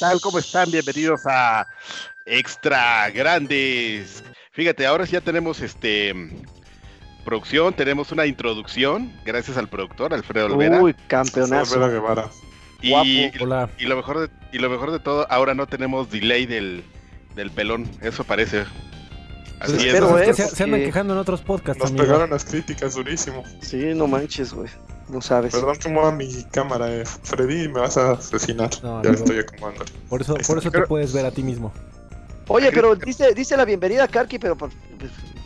tal? ¿Cómo están? Bienvenidos a Extra Grandes. Fíjate, ahora sí ya tenemos este producción, tenemos una introducción, gracias al productor Alfredo Olvera. Uy, campeonazo. Alfredo Guevara. Y, Guapo, hola. y lo mejor de, y lo mejor de todo, ahora no tenemos delay del, del pelón, eso parece. Así Pues es. espero, Pues es eh, que se, se andan quejando en otros podcasts Nos amigo. pegaron las críticas durísimo. Sí, no manches, güey. No sabes. Perdón que mueva mi cámara, eh. Freddy, me vas a asesinar. No, ya amigo. estoy acomodando. Por eso, por eso te puedes ver a ti mismo. Oye, pero dice, dice la bienvenida a Karki, pero por,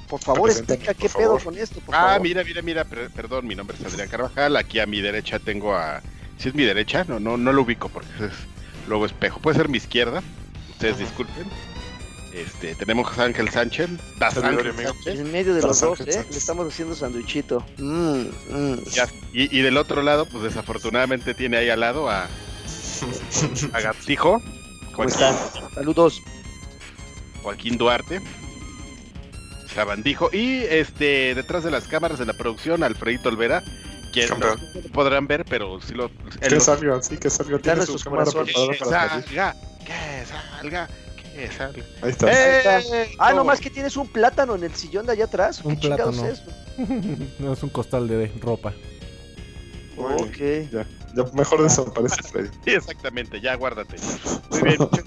por favor, explica qué pedo con esto, por Ah, favor. mira, mira, mira, per- perdón, mi nombre es Adrián Carvajal, aquí a mi derecha tengo a... Si es mi derecha, no, no, no lo ubico porque es luego espejo. Puede ser mi izquierda, ustedes Ajá. disculpen. Este, tenemos a Ángel Sánchez, Das Ángel En medio de los Los dos, ¿eh? Sánchez. Le estamos haciendo sanduichito. Mm, mm. ya, y, y del otro lado, pues desafortunadamente tiene ahí al lado a, a ¿Cómo están? Saludos. Joaquín Duarte, Sabandijo, y este, detrás de las cámaras de la producción, Alfredito Olvera, quien Campeón. no podrán ver, pero sí lo... él que sí, que salga. Tiene su sus cámara preparada que para salir. que salga, que salga. Ahí está. ¡Eh! Ah, nomás que tienes un plátano en el sillón de allá atrás. ¿Qué Un chingados plátano. es? no es un costal de ropa. Ok. Ya, ya mejor desaparece Freddy. Sí, exactamente, ya guárdate. Muy bien, muchas,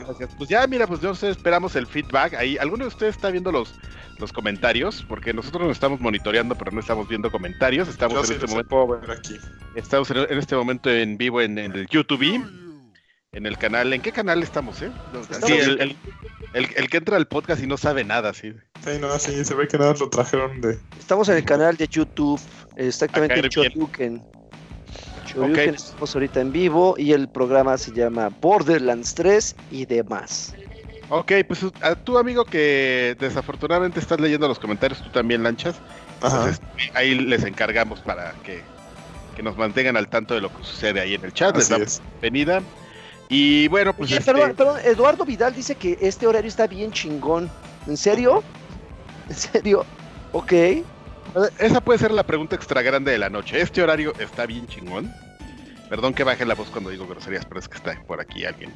gracias. Pues ya, mira, pues nosotros esperamos el feedback. Ahí, ¿alguno de ustedes está viendo los, los comentarios? Porque nosotros nos estamos monitoreando, pero no estamos viendo comentarios. Estamos Yo en sí este momento, puedo ver aquí. estamos en, en este momento en vivo en, en el YouTube. En el canal, ¿en qué canal estamos, eh? Sí, el, el- el- el que entra al podcast y no sabe nada, sí. Sí, no, sí, se ve que nada lo trajeron de. Estamos en el canal de YouTube, exactamente en caer bien. Choryuken. Choryuken, Ok. estamos ahorita en vivo y el programa se llama Borderlands 3 y demás. Ok, pues a tú, amigo, que desafortunadamente estás leyendo los comentarios, tú también lanchas. Ajá. Pues, este, ahí les encargamos para que, que nos mantengan al tanto de lo que sucede ahí en el chat. Les Así damos es. la bienvenida. Y bueno, pues Oye, este, perdón, perdón, Eduardo Vidal dice que este horario está bien chingón. ¿En serio? ¿En serio? Ok. esa puede ser la pregunta extra grande de la noche. ¿Este horario está bien chingón? Perdón que baje la voz cuando digo groserías, pero es que está por aquí alguien.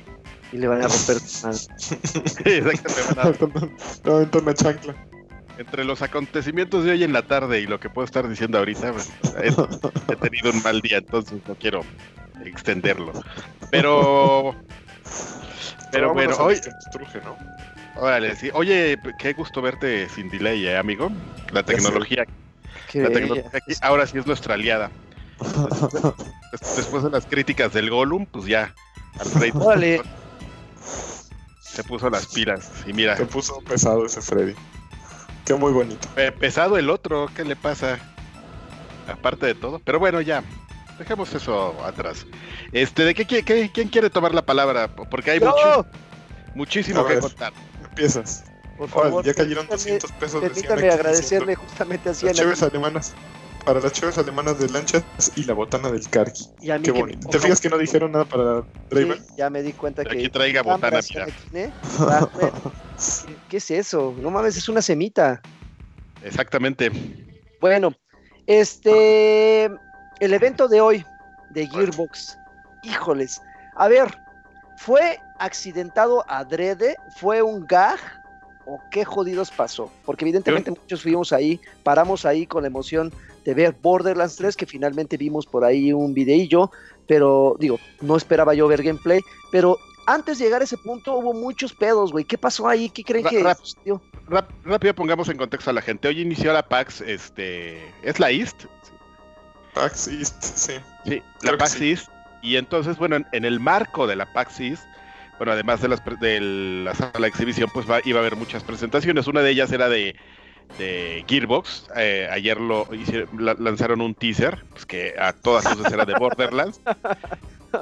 Y le van a romper. No, aventó una chancla. Entre los acontecimientos de hoy en la tarde y lo que puedo estar diciendo ahorita, pues, he tenido un mal día, entonces no quiero extenderlo. Pero, pero bueno, hoy, órale, sí. Oye, qué gusto verte sin delay, ¿eh, amigo. La tecnología, la aquí ahora sí es nuestra aliada. Des- Después de las críticas del Gollum, pues ya, Alfredo Órale. se puso las pilas. Y mira, Se puso pesado ese Freddy. Qué muy bonito. pe- pesado el otro, ¿qué le pasa? Aparte de todo. Pero bueno, ya, dejemos eso atrás. Este, ¿de qué, qué- qué- quién quiere tomar la palabra? Porque hay Yo, muchi- muchísimo que contar. Empiezas. por favor, ya cayeron permítame- 200 pesos. permítame agradecerle 200. justamente así a Las cheves alemanas. Para las cheves alemanas de lanchas y la botana del Karki. Qué que me bonito. ¿Te fijas que no dijeron nada para Draven? Sí, ya me di cuenta Aquí que traiga botana, mira. Ah, bueno. ¿Qué- ¿Qué es eso? No mames, es una semita. Exactamente. Bueno, este el evento de hoy de Gearbox. Híjoles. A ver, ¿fue accidentado adrede? ¿Fue un gag? ¿O qué jodidos pasó? Porque evidentemente muchos fuimos ahí, paramos ahí con la emoción de ver Borderlands 3, que finalmente vimos por ahí un videillo, pero digo, no esperaba yo ver gameplay, pero antes de llegar a ese punto hubo muchos pedos, güey. ¿Qué pasó ahí? ¿Qué creen que rap- sucedió? Rap- rápido pongamos en contexto a la gente. Hoy inició la PAX, este, ¿es la East? PAX East, sí. Sí, Creo la PAX sí. East. Y entonces, bueno, en, en el marco de la PAX East, bueno, además de, las, de la sala de exhibición, pues va- iba a haber muchas presentaciones. Una de ellas era de, de Gearbox. Eh, ayer lo hicieron- la- lanzaron un teaser, pues que a todas luces era de Borderlands.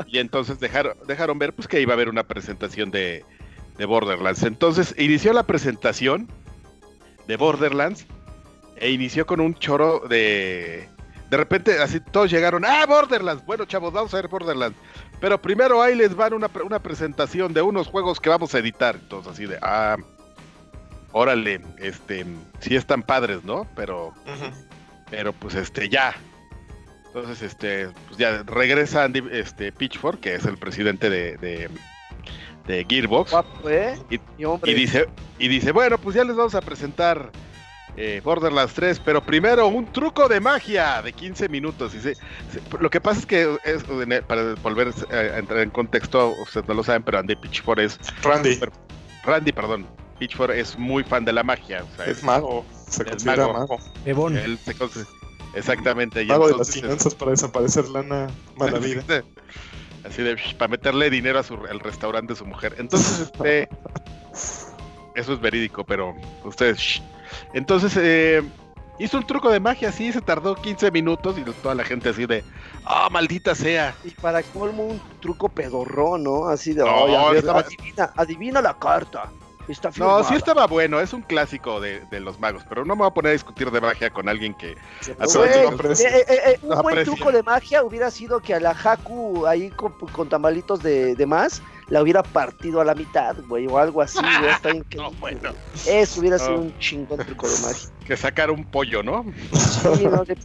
y entonces dejaron, dejaron ver pues que iba a haber una presentación de, de Borderlands. Entonces inició la presentación de Borderlands e inició con un choro de... De repente, así todos llegaron, ¡ah, Borderlands! Bueno, chavos, vamos a ver Borderlands. Pero primero ahí les van una, una presentación de unos juegos que vamos a editar. Entonces, así de, ah, órale, este, sí están padres, ¿no? Pero, pero pues este, ya. Entonces, este, pues ya regresa Andy este, Pitchford, que es el presidente de, de, de Gearbox, Guapo, ¿eh? Y dice, y dice, bueno, pues ya les vamos a presentar eh, Borderlands 3, pero primero un truco de magia de 15 minutos. Y se- se- lo que pasa es que, es, para volver a entrar en contexto, ustedes no lo saben, pero Andy Pitchford es, Randy Pero- Randy, perdón, Pitchford es muy fan de la magia. O sea, es mago, se Es considera mago. mago. Evon. él se conce- Exactamente. y Mago de las finanzas para desaparecer lana mala vida. Así de para meterle dinero a su, al restaurante de su mujer. Entonces, este. Eso es verídico, pero ustedes. Entonces, eh, hizo un truco de magia así, se tardó 15 minutos y toda la gente así de. ¡Ah, maldita sea! y para colmo un truco pedorrón, ¿no? Así de, No, "Ay, a ver, estaba- adivina, adivina la carta. Está No, firmada". sí estaba bueno, es un clásico de, de los magos, pero no me voy a poner a discutir de magia con alguien que. Güey, eh, eh, eh, un buen truco de magia hubiera sido que a la Haku ahí con, con tamalitos de, de más la hubiera partido a la mitad, güey, o algo así, güey, está que- No, bueno, Eso hubiera sido No. un chingón truco de magia. que sacar un pollo, ¿no? Sí, no, de-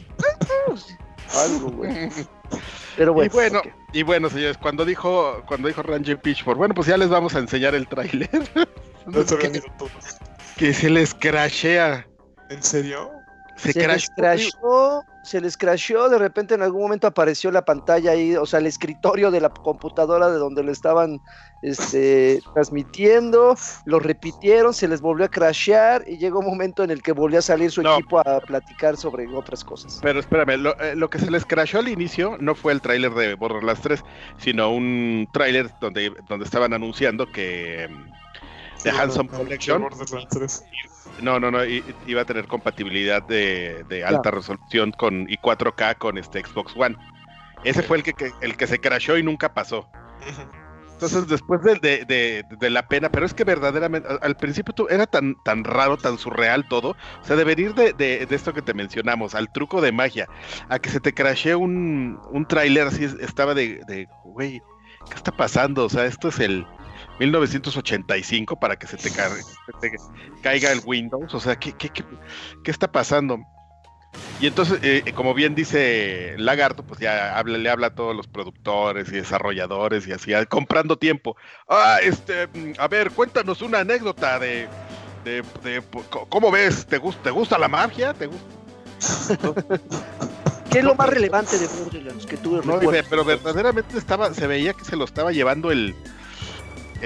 algo, güey. Pero bueno, y bueno, y bueno, señores, cuando dijo, cuando dijo Randy Pitchford, bueno, pues ya les vamos a enseñar el tráiler. No que, que se les crashea. ¿En serio? Se, se les crasheó. crashó, se les crashó, de repente en algún momento apareció la pantalla ahí, o sea, el escritorio de la computadora de donde lo estaban este, transmitiendo, lo repitieron, se les volvió a crashear y llegó un momento en el que volvió a salir su No. equipo a platicar sobre otras cosas. Pero espérame, lo, eh, lo que se les crashó al inicio no fue el tráiler de Borderlands 3, sino un tráiler donde, donde estaban anunciando que The Handsome Collection Borderlands 3. no, no, no, iba a tener compatibilidad de, de alta resolución con y 4K con este Xbox One. Ese fue el que, que- el que se crashó y nunca pasó. Entonces, después de, de- de- de la pena, pero es que verdaderamente, al, principio tú- era tan, tan raro, tan surreal todo. O sea, de venir de, de- de esto que te mencionamos, al truco de magia, a que se te crashee un, un tráiler así, estaba de, de, güey, ¿qué está pasando? O sea, esto es el 1985 para que se te, car- se te caiga el Windows. O sea, ¿qué, qué, qué, qué está pasando? Y entonces, eh, como bien dice Lagarto, pues ya habla, le habla a todos los productores y desarrolladores y así, ah, comprando tiempo. Ah, este, mm, a ver, cuéntanos una anécdota de, de, ¿cómo ves? ¿Te, gus- ¿Te gusta la magia? ¿Te gusta? ¿Qué es lo más relevante de Borderlands que tú No, recuerdas? pero verdaderamente estaba, se veía que se lo estaba llevando el,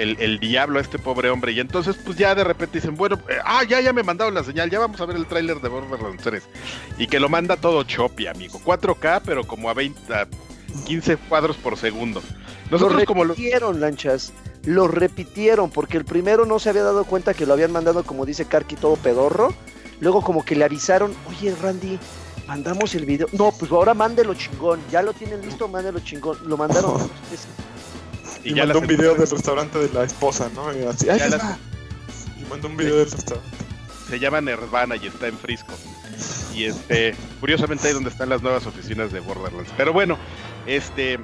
el, el diablo a este pobre hombre. Y entonces, pues ya de repente dicen, bueno, eh, ah, ya, ya me mandaron la señal, ya vamos a ver el tráiler de Borderlands 3. Y que lo manda todo choppy, amigo. 4K, pero como a 20, a 15 cuadros por segundo. Nosotros lo como repitieron, lanchas. Lo repitieron porque el primero no se había dado cuenta que lo habían mandado, como dice Karki, todo pedorro. Luego como que le avisaron, oye Randy, mandamos el video. No, pues ahora mándelo chingón. Ya lo tienen listo, mándelo chingón. Lo mandaron. Y, ya la un video del restaurante de la esposa, ¿no? Y así, ¡ay, la-! Y mandó un video del restaurante. se llama Nirvana y está en Frisco. Y este, curiosamente ahí donde están las nuevas oficinas de Borderlands. Pero bueno, este,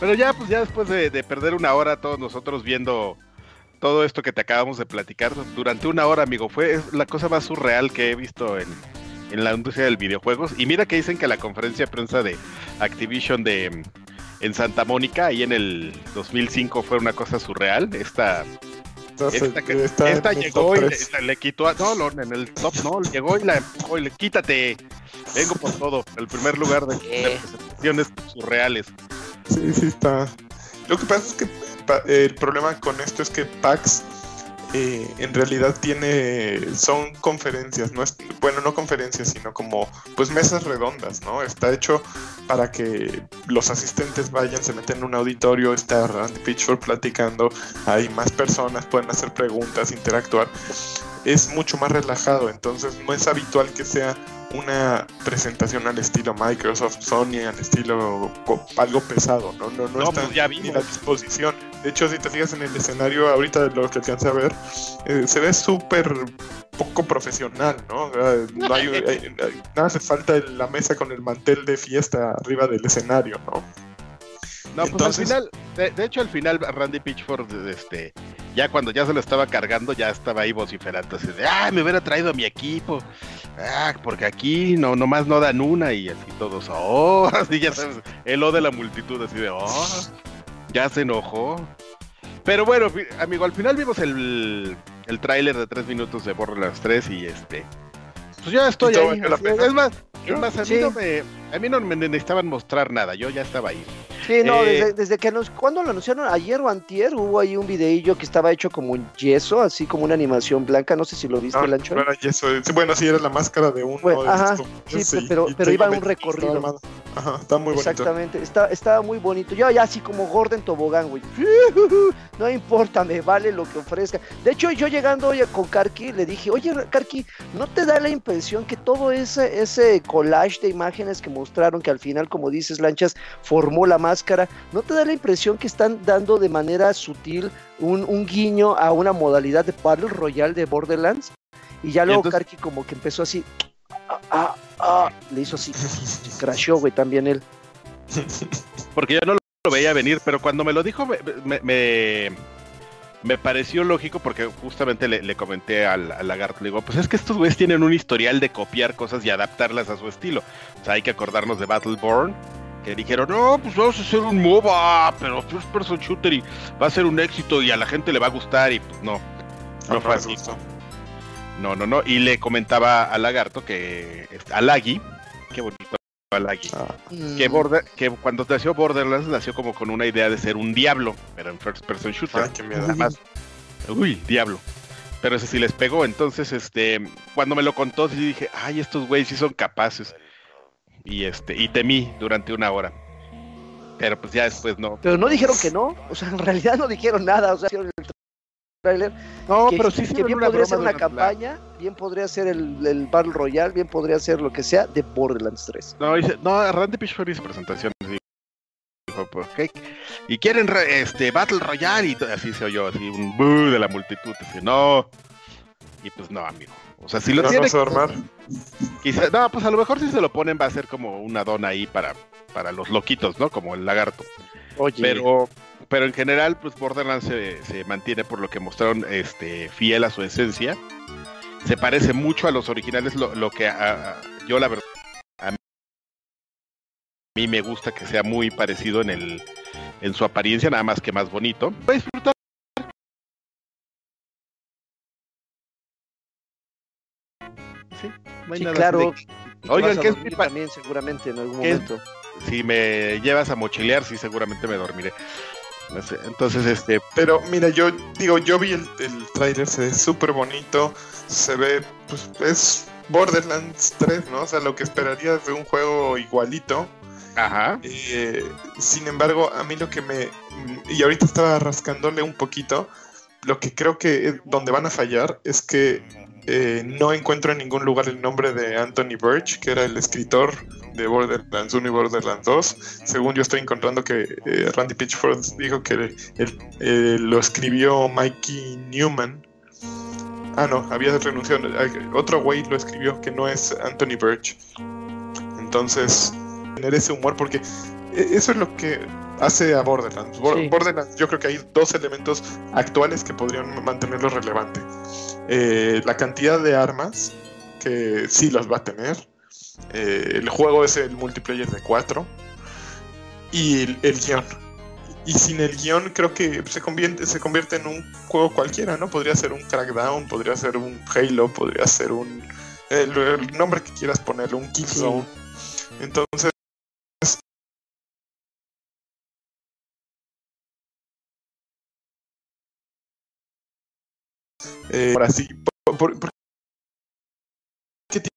pero ya, pues ya después de, de perder una hora todos nosotros viendo todo esto que te acabamos de platicar durante una hora, amigo, fue la cosa más surreal que he visto en, en la industria del videojuegos. Y mira que dicen que la conferencia de prensa de Activision de en Santa Mónica, ahí en el 2005 fue una cosa surreal. Esta Entonces, esta, que- esta llegó y le, quitó a. No, no, en el top no, llegó y la empujó y le quítate. Vengo por todo. El primer lugar de, de Eh. presentaciones surreales. Sí, sí, está. Lo que pasa es que pa- el problema con esto es que PAX eh, en realidad tiene. Son conferencias, no es. Bueno, no conferencias, sino como. Pues mesas redondas, ¿no? Está hecho para que los asistentes vayan, se meten en un auditorio, está Randy Pitchford platicando, hay más personas, pueden hacer preguntas, interactuar. Es mucho más relajado, entonces no es habitual que sea una presentación al estilo Microsoft, Sony, al estilo algo pesado, ¿no? No, no, No, está pues ya ni la disposición. De hecho, si te fijas en el escenario, ahorita de lo que alcancé a ver, eh, se ve súper poco profesional, ¿no? O sea, no hay, hay- hay- nada hace falta la mesa con el mantel de fiesta arriba del escenario, ¿no? No, pues Entonces- al final, de, de hecho al final Randy Pitchford, este, ya cuando ya se lo estaba cargando, ya estaba ahí vociferando así de, ah, me hubiera traído a mi equipo. Ah, porque aquí no, nomás no dan una y así todos, oh, así ya sabes, el o de la multitud, así de, oh, ya se enojó. Pero bueno, amigo, al final vimos el, el tráiler de tres minutos de Borderlands 3 y este, pues ya estoy ¿Y todo ahí. es más, es más, a mí Sí. no me, a mí no me necesitaban mostrar nada, yo ya estaba ahí. Sí, no, Eh, desde, desde que nos, cuando lo anunciaron ayer o antier, hubo ahí un videillo que estaba hecho como en yeso, así como una animación blanca, no sé si lo viste, No, Lancho. no era yeso, sí, bueno, sí, era la máscara de uno. Bueno, de ajá, estos, sí, pero- y pero iba en un recorrido. Ajá, está muy bonito. Exactamente, está, estaba muy bonito. Yo ya así como Gordon Tobogán, güey. No importa, me vale lo que ofrezca. De hecho, yo llegando hoy con Karki, le dije, oye, Karki, ¿no te da la impresión que todo ese, ese collage de imágenes que mostraron, que al final, como dices, Lanchas, formó la máscara, ¿no te da la impresión que están dando de manera sutil un, un guiño a una modalidad de Battle Royale de Borderlands? Y ya luego Karki como que empezó así, ah, ah, ah, le hizo así, crashó, güey, también él. Porque yo no lo, lo veía venir, pero cuando me lo dijo me, me, me- me pareció lógico porque justamente le, le comenté al, al lagarto, le digo, pues es que estos güeyes tienen un historial de copiar cosas y adaptarlas a su estilo. O sea, hay que acordarnos de Battleborn, que dijeron, no, pues vamos a hacer un MOBA, pero first person shooter y va a ser un éxito y a la gente le va a gustar y pues no. No fue así. No, no, no. Y le comentaba al lagarto que, este, a Laggy, qué bonito a Laggy. Ah, Que, Mm. Border, que cuando nació Borderlands nació como con una idea de ser un diablo, pero en first person shooter. ay, qué miedo. Nada más. Uy, diablo. Pero ese sí les pegó. Entonces, este, cuando me lo contó, sí dije, ay, estos güeyes sí son capaces. Y este, y temí durante una hora. Pero pues ya después no. Pero no dijeron que no, o sea, en realidad no dijeron nada, o sea, No, que, pero sí que hicieron bien podría ser una campaña, bien podría ser el, el Battle Royale, bien podría ser lo que sea de Borderlands 3. No, dice, no, Randy Pitchford hizo presentación. y Dijo, pues, ¿qué? Y quieren re- este Battle Royale y así se oyó, así un boo de la multitud. Así, no. Y pues no, amigo. O sea, si lo No, tiene no armar. Quizá, no, pues a lo mejor si se lo ponen va a ser como una dona ahí para, para los loquitos, ¿no? Como el lagarto. Oye, Pero, pero en general, pues Borderlands se, se mantiene por lo que mostraron este, fiel a su esencia. Se parece mucho a los originales, lo, lo que a- a- yo la verdad a mí me gusta que sea muy parecido en el en su apariencia, nada más que más bonito. Voy a disfrutar. Sí, no hay sí, nada claro. de- Oigan, ¿qué es dormir mi pa- también seguramente en algún ¿Qué es- momento. si me llevas a mochilear, sí, seguramente me dormiré. No sé, Entonces, este, Pero mira, yo digo, yo vi el, el tráiler, se ve súper bonito, se ve, pues es Borderlands 3, ¿no? O sea, lo que esperarías de un juego igualito. ajá, Eh, sin embargo, a mí lo que me... Y ahorita estaba rascándole un poquito, lo que creo que es donde van a fallar es que eh, no encuentro en ningún lugar el nombre de Anthony Birch, que era el escritor de Borderlands 1 y Borderlands 2. Según yo estoy encontrando que eh, Randy Pitchford dijo que eh, lo escribió Mikey Newman. Ah, no, había renunciado. Otro güey lo escribió que no es Anthony Birch. Entonces, tener ese humor, porque eh, eso es lo que hace a Borderlands. Sí. Borderlands, yo creo que hay dos elementos actuales que podrían mantenerlo relevante. Eh, la cantidad de armas, que sí las va a tener. Eh, el juego es el multiplayer de 4. Y el, el guion. Y sin el guion creo que se convierte, se convierte en un juego cualquiera, ¿no? Podría ser un Crackdown, podría ser un Halo, podría ser un... El, el nombre que quieras ponerle, un Killzone. Entonces... Eh, ahora sí, por- por- por- ¿qué ti-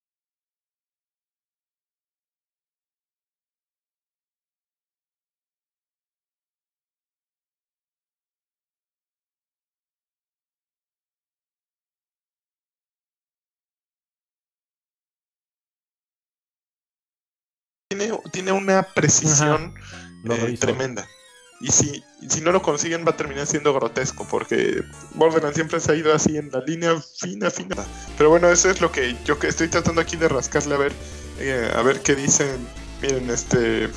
tiene, tiene una precisión eh, tremenda. Y si, si no lo consiguen va a terminar siendo grotesco, porque Borderlands siempre se ha ido así en la línea fina, fina. Pero bueno, eso es lo que yo que estoy tratando aquí de rascarle a ver, eh, a ver qué dicen. Miren, este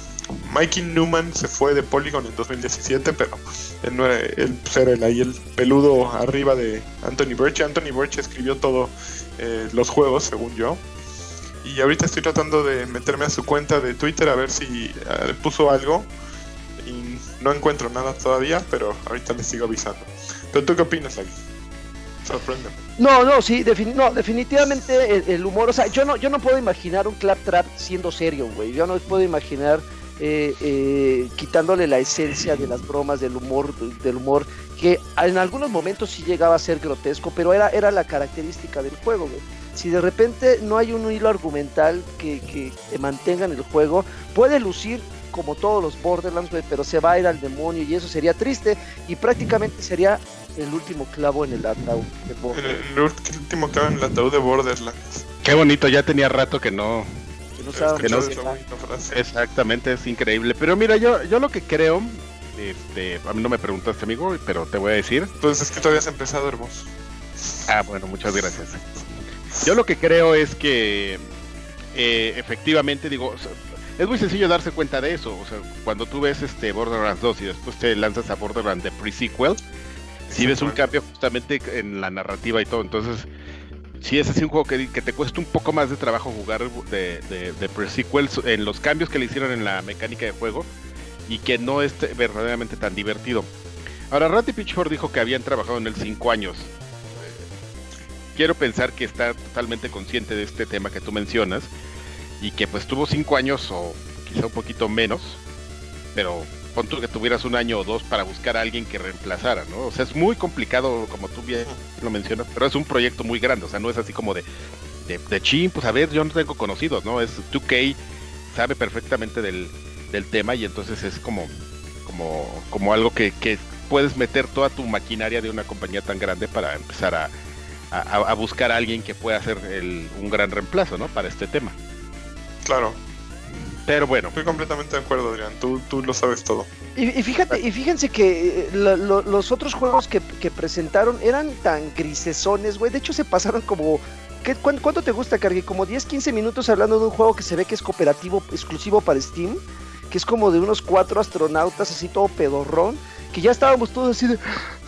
Mikey Newman se fue de Polygon en 2017, pero él, no era, él pues, el, ahí el peludo arriba de Anthony Birch. Anthony Birch escribió todo eh, los juegos, según yo. y ahorita estoy tratando de meterme a su cuenta de Twitter a ver si eh, puso algo. No encuentro nada todavía, pero ahorita les sigo avisando. ¿Pero tú qué opinas, Lagui? Sorprende. No, no, sí, defini- no, definitivamente el, humor, o sea, yo no, yo no puedo imaginar un claptrap siendo serio, güey. Yo no puedo imaginar eh, eh, quitándole la esencia de las bromas, del humor, del humor, que en algunos momentos sí llegaba a ser grotesco, pero era, era la característica del juego, güey. Si de repente no hay un hilo argumental que, que te mantenga en el juego, puede lucir como todos los Borderlands, güey, pero se va a ir al demonio y eso sería triste y prácticamente sería el último clavo en el ataúd de Borderlands. el último que en el ataúd de Borderlands. Qué bonito, ya tenía rato que no. que no He sabe escuchado no- esa bonita frase. Exactamente, es increíble. Pero mira, yo, yo lo que creo, este, a mí no me preguntaste, amigo, pero te voy a decir. Pues es que todavía has empezado, hermoso. Ah, bueno, muchas gracias. Yo lo que creo es que eh, efectivamente, digo, es muy sencillo darse cuenta de eso. O sea, cuando tú ves este Borderlands 2 y después te lanzas a Borderlands de pre-sequel, si ves un cambio justamente en la narrativa y todo. Entonces, si es así un juego que, que te cuesta un poco más de trabajo jugar de, de, de pre-sequel en los cambios que le hicieron en la mecánica de juego y que no es te- verdaderamente tan divertido. Ahora, Ratty Pitchford dijo que habían trabajado en el 5 años. Quiero pensar que está totalmente consciente de este tema que tú mencionas y que pues tuvo 5 años o quizá un poquito menos, pero pon que tuvieras un año o dos para buscar a alguien que reemplazara, ¿no? O sea, es muy complicado, como tú bien lo mencionas, pero es un proyecto muy grande, o sea, no es así como de, de, de chin, pues a ver, yo no tengo conocidos, ¿no? Es 2K, sabe perfectamente del, del tema y entonces es como, como, como algo que, que puedes meter toda tu maquinaria de una compañía tan grande para empezar a, a, a buscar a alguien que pueda hacer el, un gran reemplazo, ¿no? Para este tema. Claro, Pero bueno, estoy completamente de acuerdo, Adrián. Tú, tú lo sabes todo. Y, y fíjate, y fíjense que eh, lo- lo- los otros juegos que, que presentaron eran tan grisesones, güey. De hecho, se pasaron como. ¿qué, cuán- ¿Cuánto te gusta, Cargui? Como 10, 15 minutos hablando de un juego que se ve que es cooperativo, exclusivo para Steam. Que es como de unos cuatro astronautas, así todo pedorrón. Que ya estábamos todos así de.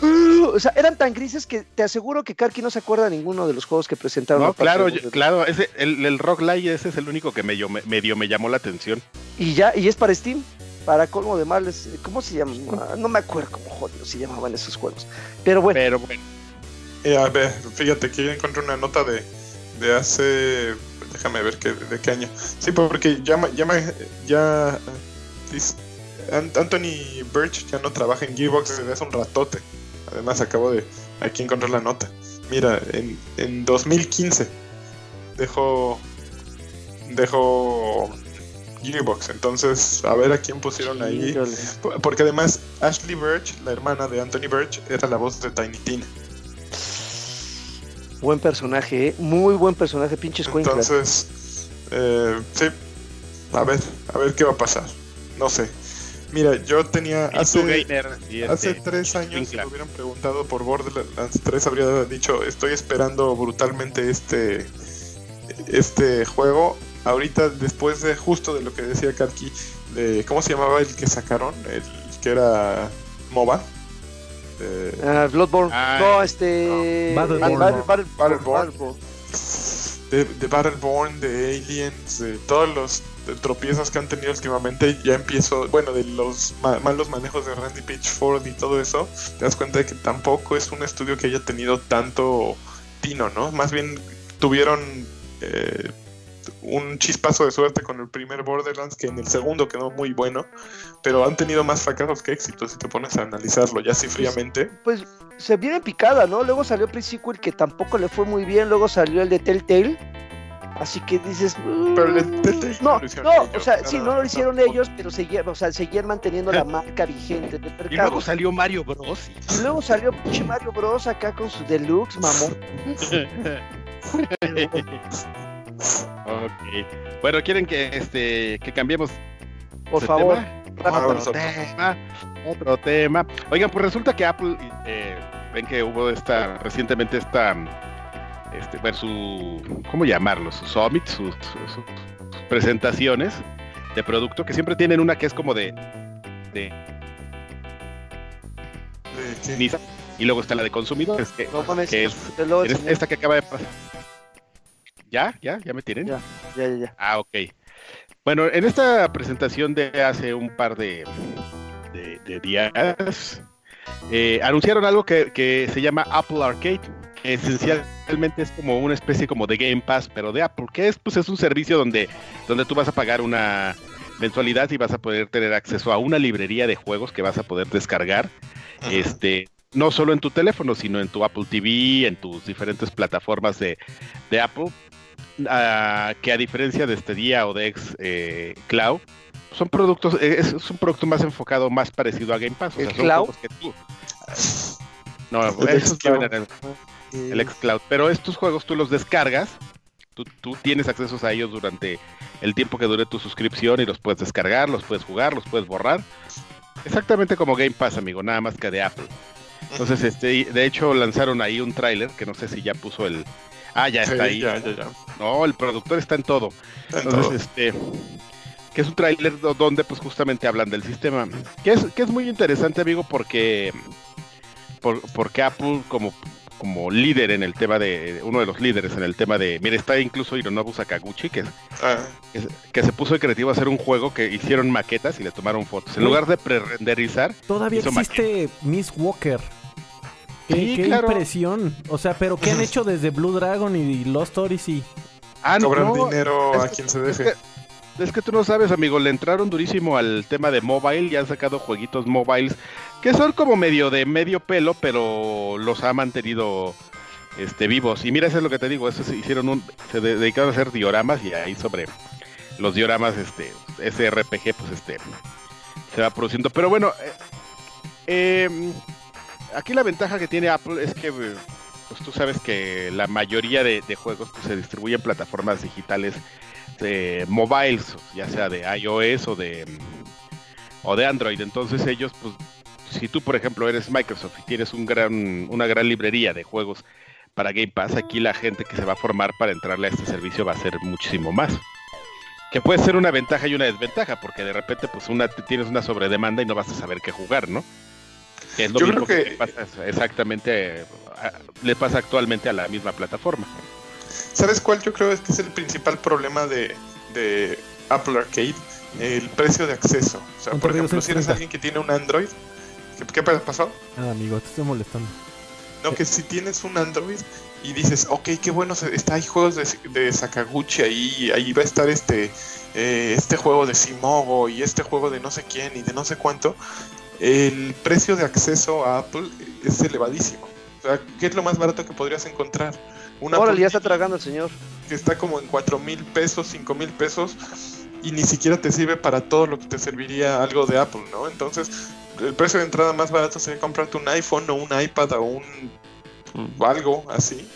"Ah", O sea, eran tan grises que te aseguro que Karki no se acuerda de ninguno de los juegos que presentaron. no, claro, yo- claro, ese, el, el Rock Light ese es el único que medio, me- medio me llamó la atención. Y ya, y es para Steam. Para colmo de males. ¿Cómo se llama? No me acuerdo cómo jodidos se llamaban esos juegos. Pero bueno. Pero bueno, Eh, a ver, fíjate que yo encontré una nota de, de hace. Déjame ver qué, de qué año. Sí, porque ya, ya, ya An- Anthony Birch ya no trabaja en Gearbox desde hace un ratote. Además, acabo de aquí encontrar la nota. Mira, en, en 2015 dejó. Dejó. Gearbox. Entonces, a ver a quién pusieron ahí. Porque además, Ashley Birch, la hermana de Anthony Birch, era la voz de Tiny Tina. Buen personaje, ¿eh? muy buen personaje, pinche Squinkler. Entonces, eh, sí, a ver, a ver qué va a pasar. No sé. Mira, yo tenía hace, gamer, y hace este, tres años, si me hubieran preguntado por Borderlands 3, habría dicho, estoy esperando brutalmente este, este juego. Ahorita, después de justo de lo que decía Karki, de, ¿cómo se llamaba el que sacaron? El que era MOBA. Eh, Ah, Bloodborne. Ay, no, este. no. Battleborn. Battle- Battle- Battleborn. Battleborn. de, de Battleborn, de Aliens, de todos los tropiezos que han tenido últimamente, ya empiezo, bueno, de los ma- malos manejos de Randy Pitchford y todo eso, te das cuenta de que tampoco es un estudio que haya tenido tanto tino, ¿no? Más bien tuvieron eh, un chispazo de suerte con el primer Borderlands que en el segundo quedó muy bueno, pero han tenido más fracasos que éxitos si te pones a analizarlo ya así fríamente. Pues se viene picada, ¿no? Luego salió Pre-Sequel que tampoco le fue muy bien. Luego salió el de Telltale. Así que dices. "Mm". Pero el de Telltale no No, lo hicieron no, ellos, o sea, sí, no lo hicieron ellos, pero seguían, o sea, seguían manteniendo la marca vigente del Y luego salió Mario Bros. Y luego salió pinche Mario Bros. acá con su deluxe, mamón. ok. Bueno, quieren que este que cambiemos Por favor. tema? otro tema, otro tema. Oigan, pues resulta que Apple, eh, ven que hubo esta, recientemente esta, este, bueno, su, ¿cómo llamarlo? Su summit, sus, sus- sus presentaciones de producto, que siempre tienen una que es como de, de y luego está la de consumidores, que, No mames, que es esta que acaba de pasar. ¿Ya? ¿Ya? ¿Ya me tienen? Ya. Ya, ya, ya. Ah, ok. Bueno, en esta presentación de hace un par de, de- de días, eh, anunciaron algo que, que se llama Apple Arcade. que esencialmente es como una especie como de Game Pass, pero de Apple, que es, pues, es un servicio donde, donde tú vas a pagar una mensualidad y vas a poder tener acceso a una librería de juegos que vas a poder descargar Ajá. este, no solo en tu teléfono, sino en tu Apple TV, en tus diferentes plataformas de, de Apple, ah, que a diferencia de este día o de X eh, Cloud, son productos, eh, es, es un producto más enfocado, más parecido a Game Pass. o ¿El sea, son Cloud? que tú- No, esos en el, el xCloud, pero estos juegos tú los descargas, tú, tú tienes accesos a ellos durante el tiempo que dure tu suscripción y los puedes descargar, los puedes jugar, los puedes borrar. Exactamente como Game Pass, amigo, nada más que de Apple. Entonces, este, de hecho lanzaron ahí un tráiler que no sé si ya puso el. Ah, ya Sí, está ahí. ya, ya, ya. No, el productor está en todo. Está en Entonces, todo. este, que es un tráiler do- donde pues justamente hablan del sistema. Que es, que es muy interesante, amigo, porque por- porque Apple como como líder en el tema de uno de los líderes en el tema de mira está incluso Hironobu Sakaguchi que, Ah, que, que se puso de creativo a hacer un juego que hicieron maquetas y le tomaron fotos en lugar de pre-renderizar Todavía existe Miss Walker. Qué, Sí, qué claro. impresión. O sea, pero ¿qué han hecho desde Blue Dragon y Lost Odyssey? ah cobran no, dinero es a quien se es deje. que- Es que tú no sabes, amigo, le entraron durísimo al tema de mobile, ya han sacado jueguitos mobiles que son como medio de medio pelo, pero los ha mantenido este vivos. Y mira, eso es lo que te digo, eso se hicieron un se de- dedicaron a hacer dioramas y ahí sobre los dioramas este ese RPG pues este se va produciendo, pero bueno, eh, em, aquí la ventaja que tiene Apple es que pues tú sabes que la mayoría de, de juegos pues, se distribuyen en plataformas digitales de mobiles, ya sea de iOS o de o de Android. Entonces ellos, pues, si tú por ejemplo eres Microsoft y tienes un gran, una gran librería de juegos para Game Pass, aquí la gente que se va a formar para entrarle a este servicio va a ser muchísimo más. Que puede ser una ventaja y una desventaja, porque de repente pues una tienes una sobredemanda y no vas a saber qué jugar, ¿no? Que es lo Yo mismo creo que, pasa exactamente, a- le pasa actualmente a la misma plataforma. ¿Sabes cuál yo creo es que es el principal problema de, de Apple Arcade? El precio de acceso. O sea, por ejemplo, si eres 130. alguien que tiene un Android, ¿qué, qué pasó? Nada, amigo, te estoy molestando. No, que si tienes un Android y dices, ok, qué bueno, está, hay juegos de, de Sakaguchi ahí, ahí va a estar este, eh, este juego de Simogo y este juego de no sé quién y de no sé cuánto, el precio de acceso a Apple es elevadísimo. O sea, ¿qué es lo más barato que podrías encontrar? Una Órale, ya está tragando el señor. que está como en 4 mil pesos, 5 mil pesos y ni siquiera te sirve para todo lo que te serviría algo de Apple, ¿no? Entonces, el precio de entrada más barato sería comprarte un iPhone o un iPad o un algo así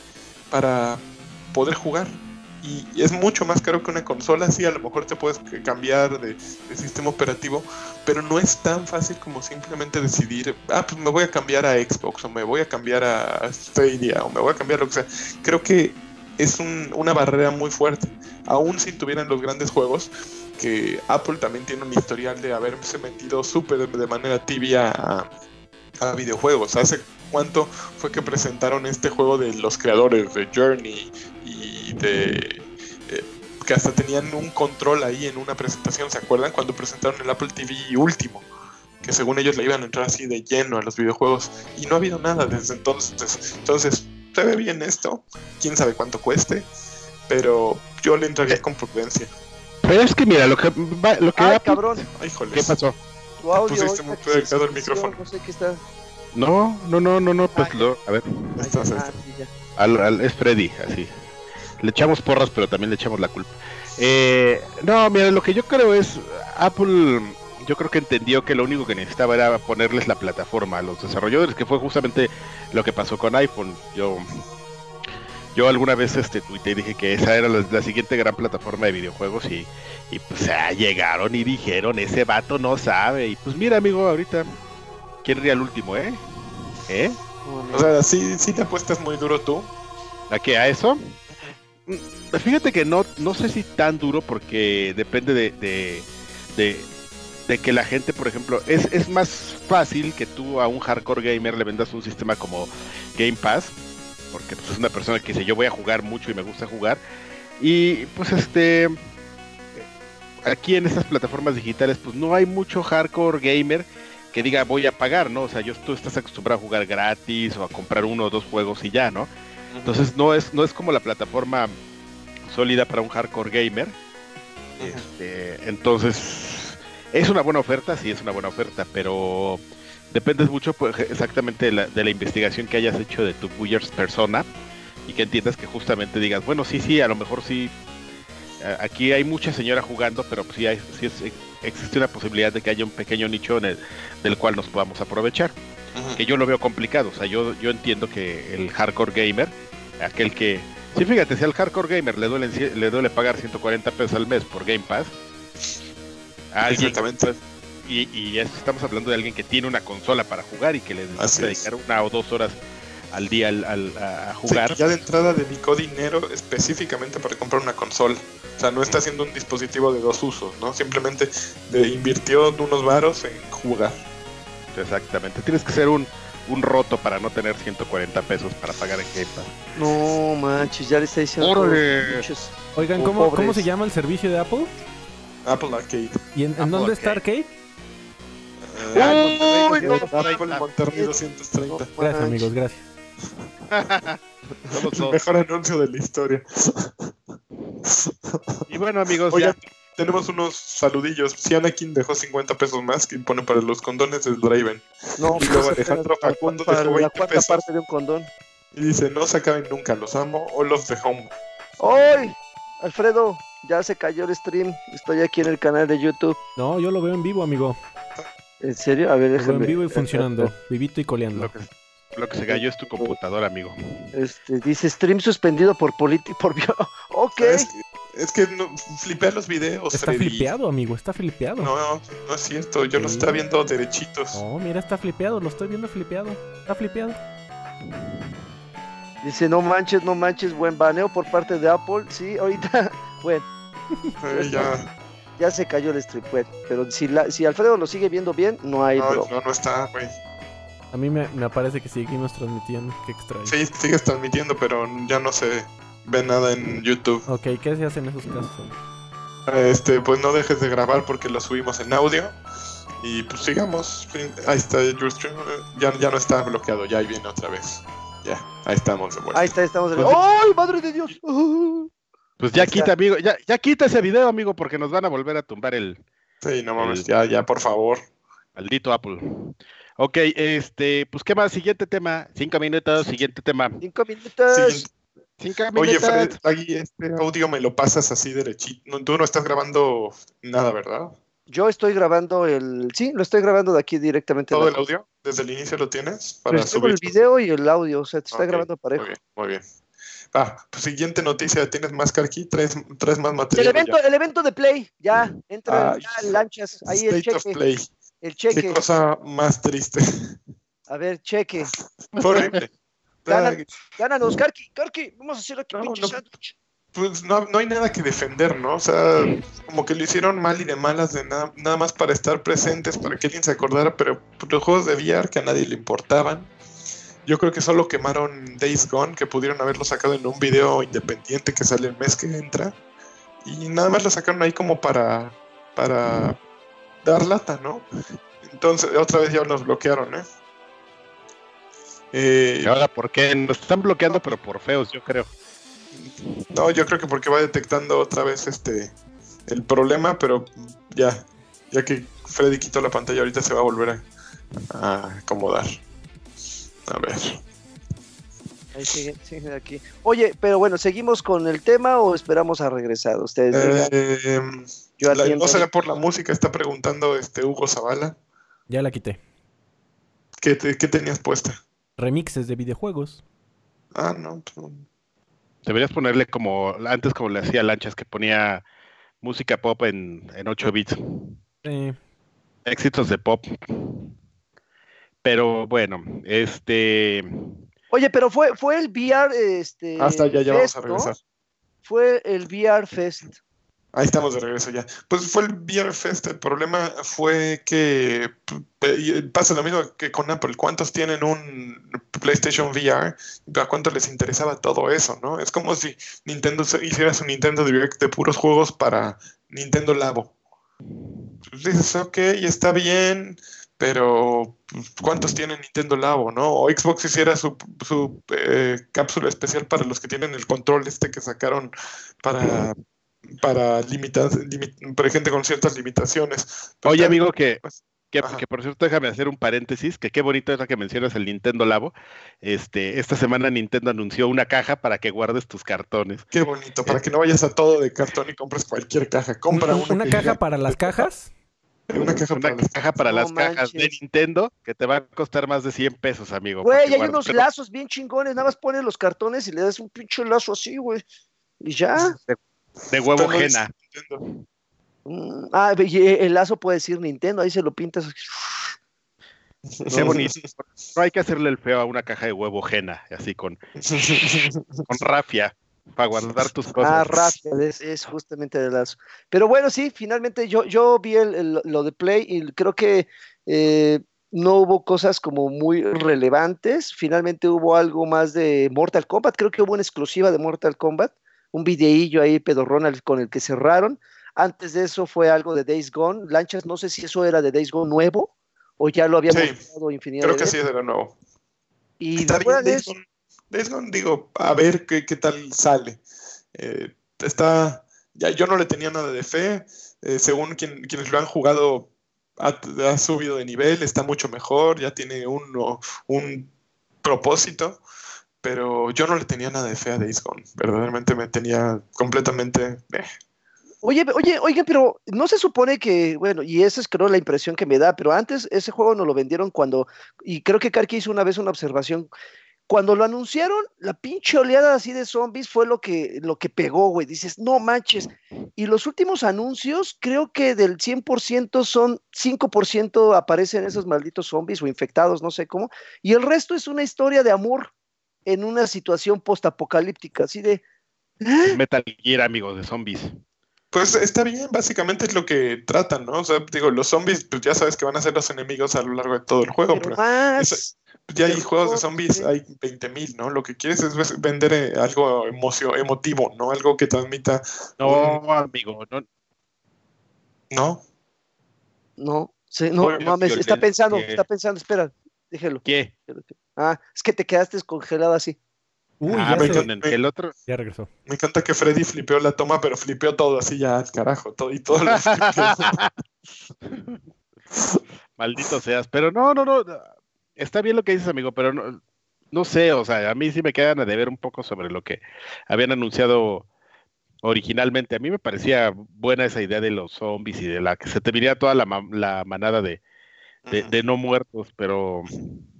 para poder jugar. Y es mucho más caro que una consola, sí, a lo mejor te puedes cambiar de, de sistema operativo, pero no es tan fácil como simplemente decidir, ah, pues me voy a cambiar a Xbox o me voy a cambiar a Stadia o me voy a cambiar lo que sea. Creo que es un- una barrera muy fuerte, aún si tuvieran los grandes juegos, que Apple también tiene un historial de haberse metido súper de manera tibia a, a videojuegos. ¿Hace cuánto fue que presentaron este juego de los creadores de Journey y de... eh, que hasta tenían un control ahí en una presentación, ¿se acuerdan? Cuando presentaron el Apple TV último, que según ellos le iban a entrar así de lleno a los videojuegos, y no ha habido nada desde entonces. Entonces, se ve bien esto, quién sabe cuánto cueste, pero yo le entraría con prudencia. Pero es que mira, lo que, va- lo que Ay, Apple- cabrón, Ay, joles. ¿Qué pasó? tu audio. pusiste muy el micrófono. No sé qué está. No, no, no, no, no, pues lo, a ver, Estás, ah, sí, al, al- es Freddy, así. Le echamos porras, pero también le echamos la culpa. Eh, no, mira, lo que yo creo es, Apple, yo creo que entendió que lo único que necesitaba era ponerles la plataforma a los desarrolladores, que fue justamente lo que pasó con iPhone. Yo, yo alguna vez este tuiteé dije que esa era la, la siguiente gran plataforma de videojuegos y, y pues ah, llegaron y dijeron, ese vato no sabe. Y pues mira, amigo, ahorita, ¿quién ría el último, eh? ¿Eh? O sea, sí, sí te apuestas muy duro tú. ¿A qué? ¿A eso? Fíjate que no, no sé si tan duro porque depende de, de, de, de que la gente, por ejemplo, es, es más fácil que tú a un hardcore gamer le vendas un sistema como Game Pass, porque pues, es una persona que dice yo voy a jugar mucho y me gusta jugar, Y pues este aquí en estas plataformas digitales pues no hay mucho hardcore gamer que diga voy a pagar, ¿no? O sea, yo, tú estás acostumbrado a jugar gratis o a comprar uno o dos juegos y ya, ¿no? Entonces no es, no es como la plataforma sólida para un hardcore gamer. Este, entonces, es una buena oferta, sí es una buena oferta, pero depende mucho pues, exactamente de la, de la investigación que hayas hecho de tu Buyers persona y que entiendas que justamente digas, bueno, sí, sí, a lo mejor sí, aquí hay mucha señora jugando, pero pues sí, hay, sí es- existe una posibilidad de que haya un pequeño nicho en el, del cual nos podamos aprovechar que yo lo veo complicado. O sea, yo, yo entiendo que el hardcore gamer, aquel que. Sí, fíjate, si al hardcore gamer le duele, le duele pagar 140 pesos al mes por Game Pass, a alguien, Exactamente. Y, y es- estamos hablando de alguien que tiene una consola para jugar y que le es. dedicar una o dos horas al día al, al- a Sí, jugar. ya de entrada dedicó dinero específicamente para comprar una consola. O sea, no está haciendo un dispositivo de dos usos, ¿no? Simplemente le invirtió unos varos en jugar. Exactamente. Tienes que ser un, un roto para no tener 140 pesos para pagar en Game Pass. No manches, ya le está diciendo. Oigan, ¿cómo, ¿cómo se llama el servicio de Apple? Apple Arcade. ¿Y en, en Apple dónde está Arcade. Uy, no, Apple Monterrey 230. No Gracias, amigos, gracias. El mejor anuncio de la historia. Y bueno, amigos, Oigan, ya. tenemos unos saludillos. Si Anakin dejó 50 pesos más que pone para los condones del Draven. No, Y luego pues, Alejandro para- Facundo para dejó la 20 cuarta pesos. parte de un condón. Y dice, no se acaben nunca, los amo. All of the home. ¡Ay! Alfredo, ya se cayó el stream. Estoy aquí en el canal de YouTube. No, yo lo veo en vivo, amigo. ¿En serio? A ver, déjame. en vivo y funcionando. Vivito y coleando. Lo que, lo que se cayó es tu computadora, amigo. Este, dice stream suspendido por político. Por bio- Ok. Es que, es que no, flipea los videos. Está Freddy. flipeado, amigo, está flipeado. No, no es cierto. Yo lo Sí. estaba viendo derechitos. No, mira, está flipeado, lo estoy viendo flipeado. Está flipeado. Dice, no manches, no manches, buen baneo por parte de Apple. Sí, ahorita, bueno, Eh, ya. Ya se cayó el. Bueno, pero si, la, si Alfredo lo sigue viendo bien, no hay No, no, no está, güey. A mí me, me aparece que seguimos transmitiendo. Qué extraño. Sí, sigues transmitiendo, pero ya no se ve nada en YouTube. Ok, ¿qué se hace en esos casos? Este, pues no dejes de grabar porque lo subimos en audio. Y pues sigamos. Ahí está your stream. Ya, ya no está bloqueado, ya ahí viene otra vez. Ya, ahí estamos de vuelta. Ahí está, estamos. Pues- ¡Ay, madre de Dios! Pues ya quita, amigo, ya, ya quita ese video, amigo, porque nos van a volver a tumbar el Sí, no mames, El- ya, ya, por favor. maldito Apple. Ok, este, pues qué más, siguiente tema, cinco minutos, siguiente tema. Cinco minutos. Siguiente. Cinco Oye, minutos. Fred, ahí este audio me lo pasas así derechito. No, tú no estás grabando nada, ¿verdad? Yo estoy grabando el. Sí, lo estoy grabando de aquí directamente. ¿Todo de el audio? ¿Desde el inicio lo tienes? Para tengo el subir. video y el audio, o sea, te está grabando parejo. Muy bien, muy bien. Ah, pues siguiente noticia, ¿tienes más Carqui? ¿Traes, traes más El material? evento, el evento de Play, ya, entra Ay, ya, lanchas, ahí el of cheque, Play. el Qué cheque, cosa más triste. a ver, cheque, horrible. Gánanos, Karki, Karki, vamos a hacer aquí No, pinche no. sándwich. Pues no, no hay nada que defender, ¿no? O sea, como que lo hicieron mal y de malas, de nada, nada más para estar presentes, para que alguien se acordara, pero los juegos de VR que a nadie le importaban. Yo creo que solo quemaron Days Gone, que pudieron haberlo sacado en un video independiente que sale el mes que entra. Y nada más lo sacaron ahí como para, para dar lata, ¿no? Entonces, otra vez ya los bloquearon, ¿eh? Eh, ¿Y ahora por qué? Nos están bloqueando, pero por feos, yo creo. No, yo creo que porque va detectando otra vez este el problema, pero ya, ya que Freddy quitó la pantalla, ahorita se va a volver a, a acomodar. A ver. Ahí sigue, sigue aquí. Oye, pero bueno, ¿seguimos con el tema o esperamos a regresar? Ustedes Eh, yo la- no será por la música, está preguntando este Hugo Zavala. Ya la quité. ¿Qué, te- qué tenías puesta? Remixes de videojuegos. Ah, no, pues, Deberías ponerle como, antes como le hacía Lanchas, que ponía música pop en, en 8 bits. Eh, Éxitos de pop. Pero bueno, este... Oye, pero fue, fue el VR, este. hasta ya, ya vamos a ¿no? regresar. Fue el VR Fest. Ahí estamos de regreso ya. Pues fue el VR Fest. El problema fue que eh, pasa lo mismo que con Apple. ¿Cuántos tienen un PlayStation VR? ¿A cuánto les interesaba todo eso? ¿no? Es como si Nintendo hiciera su Nintendo Direct de puros juegos para Nintendo Labo. Dices, ok, está bien, pero ¿cuántos tienen Nintendo Labo, no? O Xbox hiciera su, su eh, cápsula especial para los que tienen el control este que sacaron para para limitar, para gente con ciertas limitaciones. Pues Oye, amigo, que, pues, que, por cierto, déjame hacer un paréntesis, que qué bonito es la que mencionas el Nintendo Labo. Este, esta semana Nintendo anunció una caja para que guardes tus cartones. Qué bonito, para que no vayas a todo de cartón y compres cualquier caja. Compra una, una caja para las cajas. Una caja para, las... caja para las cajas de Nintendo que te va a costar más de 100 pesos, amigo. Güey, hay unos lazos bien chingones, nada más pones los cartones y le das un pinche lazo así, güey. Y ya. De huevo jena. Mm, ah, el lazo puede decir Nintendo, ahí se lo pintas. Qué bonito. No hay que hacerle el feo a una caja de huevo jena, así con, con rafia, para guardar tus cosas. Ah, rafia, es, justamente el lazo. Pero bueno, sí, finalmente yo, yo vi lo de Play y creo que eh, no hubo cosas como muy relevantes. Finalmente hubo algo más de Mortal Kombat, creo que hubo una exclusiva de Mortal Kombat un videillo ahí pedorrón con el que cerraron. Antes de eso fue algo de Days Gone. Lanchas, no sé si eso era de Days Gone nuevo o ya lo habíamos sí, infinidad Creo que sí, era nuevo. Y Está Days, Gone, Days, digo, a ver qué, qué tal sale. Eh, está, ya yo no le tenía nada de fe. Eh, según quien, quienes lo han jugado, ha, subido de nivel, está mucho mejor, ya tiene un, un propósito pero yo no le tenía nada de fe a Days Gone. Verdaderamente me tenía completamente. Eh. Oye, oye, oye, pero no se supone que, bueno, y esa es creo la impresión que me da, pero antes ese juego nos lo vendieron cuando, y creo que Karki hizo una vez una observación, cuando lo anunciaron, la pinche oleada así de zombies fue lo que, lo que pegó, güey, dices, no manches, y los últimos anuncios, creo que del 100% son 5% aparecen esos malditos zombies o infectados, no sé cómo, y el resto es una historia de amor en una situación postapocalíptica, así de... ¿eh? Metal Gear, amigos, de zombies. Pues está bien, básicamente es lo que tratan, ¿no? O sea, digo, los zombies, pues ya sabes que van a ser los enemigos a lo largo de todo el juego, pero, ya hay juegos de zombies, hay 20.000, ¿no? Lo que quieres es vender eh, algo emocio, emotivo, ¿no? Algo que transmita. No, amigo, no. ¿No? No, no, mames, está pensando, está pensando, espera, déjelo. ¿Qué? Ah, es que te quedaste descongelado así. Uy, ah, ya el otro. Ya regresó. Me encanta que Freddy flipeó la toma, pero flipeó todo así ya al carajo, todo y todo lo Maldito seas, pero no, no, no. Está bien lo que dices, amigo, pero no, no sé, o sea, a mí sí me quedan a deber un poco sobre lo que habían anunciado originalmente. A mí me parecía buena esa idea de los zombies y de la que se te viría toda la, la manada de, de, no muertos, pero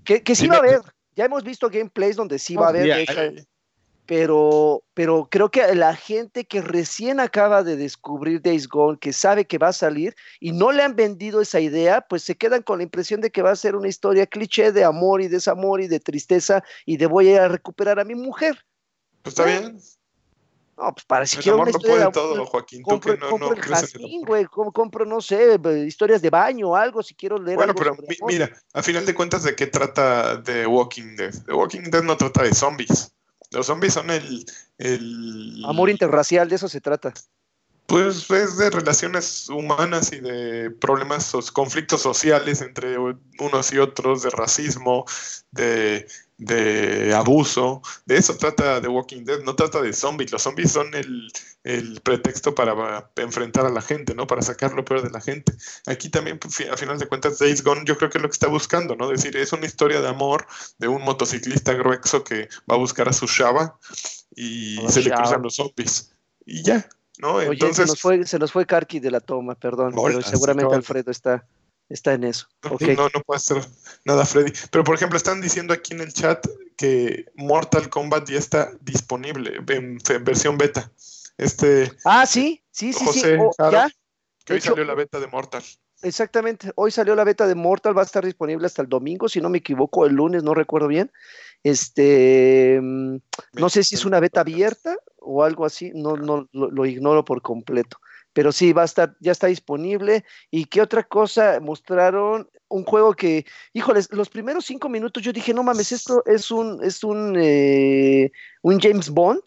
que, sí, va a haber, ya hemos visto gameplays donde sí va a haber, pero, pero creo que la gente que recién acaba de descubrir Days Gone, que sabe que va a salir y no le han vendido esa idea, pues se quedan con la impresión de que va a ser una historia cliché de amor y desamor y de tristeza y de voy a recuperar a mi mujer. Pues está bien. No, pues para si quiero una historia de todo, Joaquín. Compro, no, compro el jazmín, güey. Compro, no sé, historias de baño o algo, si quiero leer Bueno, pero mira, a final de cuentas, ¿de qué trata The Walking Dead? The Walking Dead no trata de zombies. Los zombies son el... el... Amor interracial, de eso se trata. Pues es de relaciones humanas y de problemas, conflictos sociales entre unos y otros, de racismo, de de abuso. De eso trata The Walking Dead, no trata de zombies. Los zombies son el, pretexto para, enfrentar a la gente, ¿no? Para sacar lo peor de la gente. Aquí también, pues, a final de cuentas, Days Gone yo creo que es lo que está buscando, ¿no? decir, es una historia de amor de un motociclista grueso que va a buscar a su Shaba y se le cruzan los zombies. Y ya, ¿no? Entonces... se nos fue, se nos fue Karki de la toma, perdón, pero seguramente Alfredo está está en eso. No, no puede ser nada, Freddy. Pero, por ejemplo, están diciendo aquí en el chat que Mortal Kombat ya está disponible en, versión beta. Este. Ah, sí, sí, sí, sí. Oh, ¿ya? Que hoy salió la beta de Mortal. exactamente. Hoy salió la beta de Mortal, va a estar disponible hasta el domingo, si no me equivoco, el lunes, no recuerdo bien. Este, mm, no sé si es una beta abierta o algo así, no, no lo, lo ignoro por completo. Pero sí, va a estar, ya está disponible. ¿Y qué otra cosa mostraron? Un juego que, híjoles, los primeros cinco minutos yo dije, no mames, esto es un, es un, eh, un James Bond.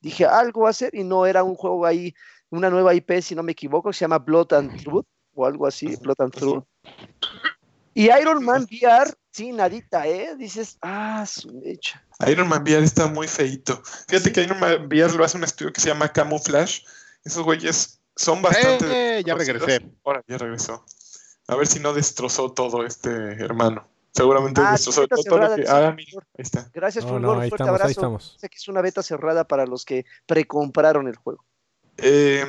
Dije, algo va a ser, y no era un juego ahí, una nueva IP, si no me equivoco, que se llama Blood and Truth, o algo así, Blood and Truth. Y Iron Man VR, sí, nadita, ¿eh? Dices, ah, su mecha. Iron Man VR está muy feito. Fíjate que Iron Man VR lo hace un estudio que se llama Camouflage. Esos güeyes son bastante. Eh, ya regresé. Ahora, ya regresó. A ver si no destrozó todo este hermano. Seguramente Ah, destrozó todo, todo lo que. Ah, mira, ahí está. Gracias, No, Fulgor, no, un fuerte estamos, ahí abrazo. estamos. Sé que es una beta cerrada para los que precompraron el juego. Eh,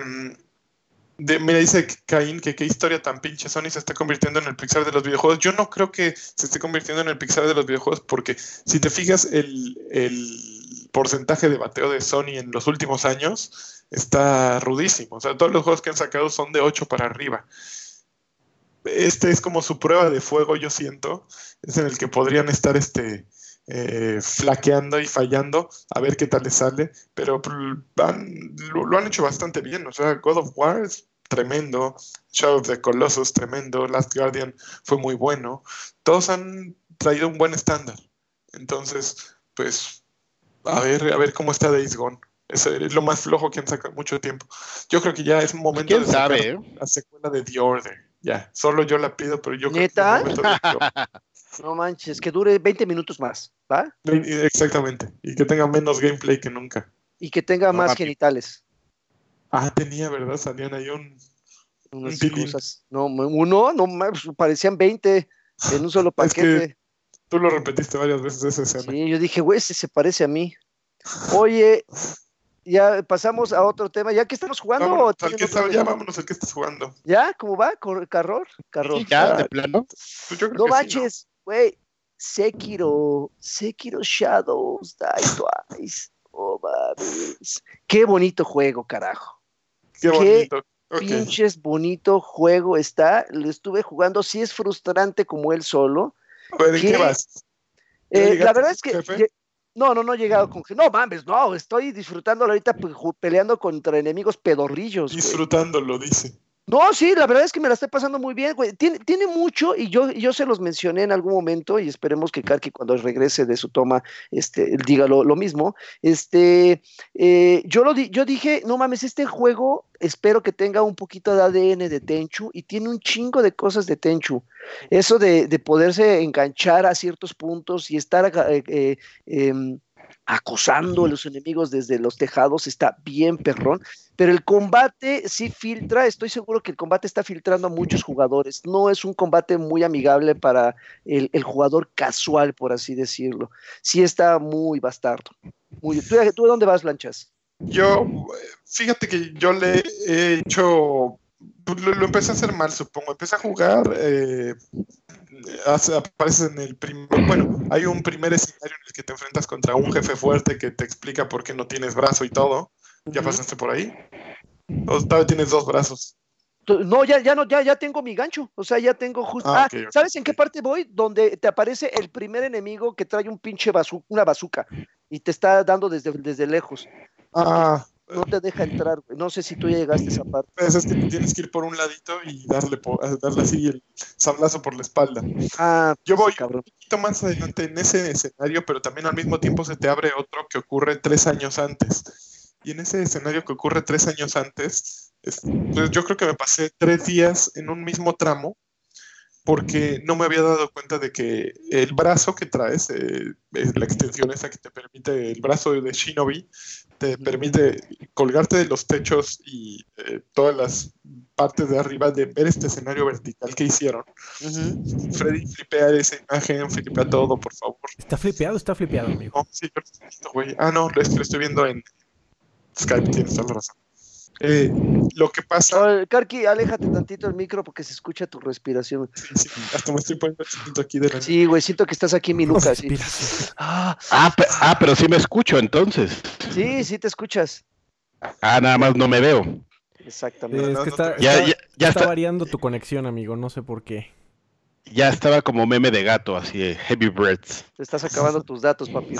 de- mira, dice Caín que qué historia tan pinche Sony se está convirtiendo en el Pixar de los videojuegos. Yo no creo que se esté convirtiendo en el Pixar de los videojuegos porque si te fijas el, el porcentaje de bateo de Sony en los últimos años está rudísimo. O sea, todos los juegos que han sacado son de 8 para arriba. Este es como su prueba de fuego, yo siento. Es en el que podrían estar este, eh, flaqueando y fallando a ver qué tal les sale. Pero lo han hecho bastante bien. O sea, God of War es tremendo. Shadow of the Colossus, tremendo. Last Guardian fue muy bueno. Todos han traído un buen estándar. Entonces, pues, a ver, a ver cómo está Days Gone. Es lo más flojo que han sacado en mucho tiempo. Yo creo que ya es momento ¿Quién de sacar sabe? eh? la secuela de The Order. Ya, solo yo la pido, pero yo ¿Neta? creo que es momento de The Order. No manches, que dure 20 minutos más, ¿va? Exactamente. Y que tenga menos gameplay que nunca. Y que tenga No, más papi. genitales. Ah, tenía, ¿verdad? Salían ahí un. Unas cosas. No, uno, no mames, parecían 20 en un solo Es que paquete. Tú lo repetiste varias veces esa escena. Sí, yo dije, güey, ese se parece a mí. Oye, ya pasamos a otro tema. ¿Ya que estamos jugando? Vámonos, o al que está- ya vámonos al que estás jugando. ¿Ya? ¿Cómo va? ¿Cor- ¿Carror? Carror. Sí, ya, Ah, de plano. Pues yo creo no que sí, manches, güey. Sekiro, Sekiro Shadows Die Twice. Oh, mames. Qué bonito juego, carajo. Qué qué bonito. Ok. Pinches bonito juego está. Lo estuve jugando. Sí es frustrante como él solo. A ver, ¿en qué ¿Qué? vas? ¿Ya Eh, la verdad es que. No, no, no he llegado con. No mames, no. Estoy disfrutándolo ahorita pues, peleando contra enemigos pedorrillos. Disfrutándolo, dice. No, sí, la verdad es que me la estoy pasando muy bien, güey. Tiene, tiene mucho y yo, yo se los mencioné en algún momento y esperemos que Karki cuando regrese de su toma este, diga lo, lo mismo. Este, eh, yo, lo di- yo dije, no mames, este juego espero que tenga un poquito de ADN de Tenchu y tiene un chingo de cosas de Tenchu. Eso de, de poderse enganchar a ciertos puntos y estar eh, eh, em, acosando a los enemigos desde los tejados está bien perrón. Pero el combate sí filtra, estoy seguro que el combate está filtrando a muchos jugadores. No es un combate muy amigable para el, el jugador casual, por así decirlo. Sí está muy bastardo. Muy, ¿tú, ¿Tú de dónde vas, Lanchas? Yo, eh, fíjate que yo le he hecho. Lo, lo empecé a hacer mal, supongo. Empecé a jugar. eh, hace- apareces en el primer. Bueno, hay un primer escenario en el que te enfrentas contra un jefe fuerte que te explica por qué no tienes brazo y todo. ¿Ya pasaste por ahí? O todavía tienes dos brazos. No, ya, ya no, ya, ya tengo mi gancho. O sea, ya tengo justo. Ah, Ah, ¿sabes en qué parte voy? Donde te aparece el primer enemigo que trae un pinche bazu- una bazuca y te está dando desde, desde lejos. Ah, No te deja entrar. güey. No sé si tú ya llegaste a esa parte. pues es que tienes que ir por un ladito y darle, darle así el sablazo por la espalda. Ah, Yo voy cabrón. un poquito más adelante en ese escenario, pero también al mismo tiempo se te abre otro que ocurre tres años antes. Y en ese escenario que ocurre tres años antes, es- pues yo creo que me pasé tres días en un mismo tramo porque no me había dado cuenta de que el brazo que traes, eh, es la extensión esa que te permite, el brazo de Shinobi, te permite colgarte de los techos y eh, todas las partes de arriba de ver este escenario vertical que hicieron. Ujú. Freddy, flipea esa imagen, flipea todo, por favor. ¿Está flipeado? Está flipeado, amigo. No, sí, yo lo estoy viendo, güey. Ah, no, lo estoy viendo en Skype, tienes toda la razón. Eh, lo que pasa, Karki, aléjate tantito el micro porque se escucha tu respiración. sí, sí, hasta me estoy poniendo aquí de la Sí, güey, siento que estás aquí en mi nuca. Sí, ah, Ah, ah, pero sí me escucho entonces. sí, sí te escuchas. Ah, nada más no me veo. Exactamente. Es no, que no está, Ya, está- ya, ya está está- variando tu conexión, amigo. No sé por qué. ya estaba como meme de gato, así de heavy breaths. Te estás acabando tus datos, papi.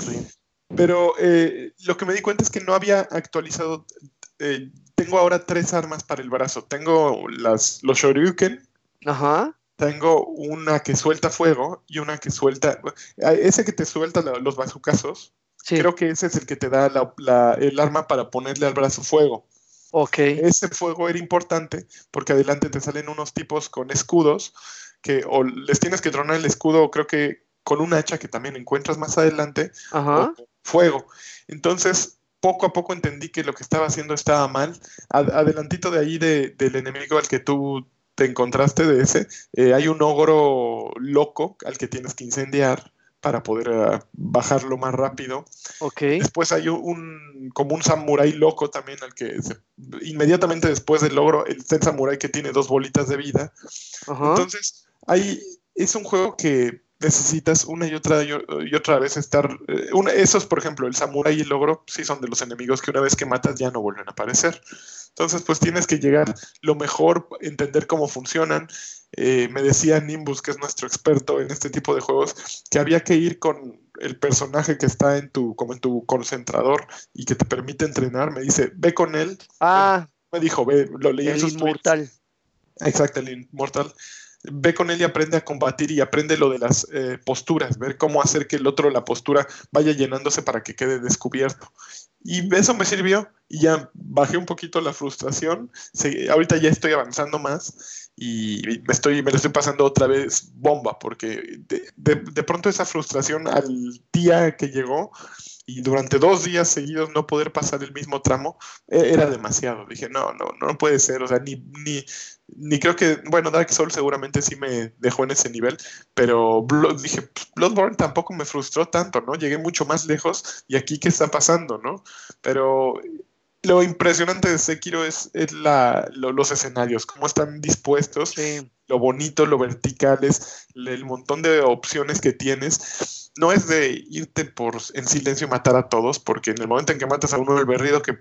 Pero eh, lo que me di cuenta es que no había actualizado. eh, tengo ahora tres armas para el brazo. Tengo las, los Shoryuken, Ajá. tengo una que suelta fuego y una que suelta. eh, Ese que te suelta la- los bazucazos, Sí. creo que ese es el que te da la- la- el arma para ponerle al brazo fuego. Ok. Ese fuego era importante porque adelante te salen unos tipos con escudos que o les tienes que tronar el escudo, creo que con un hacha que también encuentras más adelante, Ajá. o fuego. Entonces, poco a poco entendí que lo que estaba haciendo estaba mal. Ad- adelantito de ahí de- del enemigo al que tú te encontraste de ese, eh, hay un ogro loco al que tienes que incendiar para poder eh, bajarlo más rápido. Ok. Después hay un como un samurái loco también al que se- inmediatamente después del logro el, el samurái que tiene dos bolitas de vida. Entonces, ahí es un juego que necesitas una y otra y, otra vez estar. eh, una- esos, por ejemplo, el samurái y el logro, sí son de los enemigos que una vez que matas ya no vuelven a aparecer. Entonces, pues tienes que llegar lo mejor, entender cómo funcionan. Eh, me decía Nimbus, que es nuestro experto en este tipo de juegos, que había que ir con el personaje que está en tu, como en tu concentrador y que te permite entrenar. Me dice, ve con él. ah, Me dijo, ve, lo leí en sus tweets. inmortal. Exacto, el inmortal. Ve con él y aprende a combatir y aprende lo de las eh, posturas, ver cómo hacer que el otro, la postura, vaya llenándose para que quede descubierto. Y eso me sirvió y ya bajé un poquito la frustración. Se- ahorita ya estoy avanzando más y me, estoy, me lo estoy pasando otra vez bomba, porque de, de- de pronto esa frustración al día que llegó y durante dos días seguidos no poder pasar el mismo tramo eh, era demasiado. Dije, no, no, no puede ser, o sea, ni, ni, ni creo que, bueno, Dark Souls seguramente sí me dejó en ese nivel, pero Blood- dije, pues, Bloodborne tampoco me frustró tanto, ¿no? Llegué mucho más lejos y aquí qué está pasando, ¿no? Pero lo impresionante de Sekiro es, es la, lo- los escenarios, cómo están dispuestos, Sí. lo bonito, lo verticales, el montón de opciones que tienes. No es de irte por en silencio y matar a todos, porque en el momento en que matas a uno, el berrido que,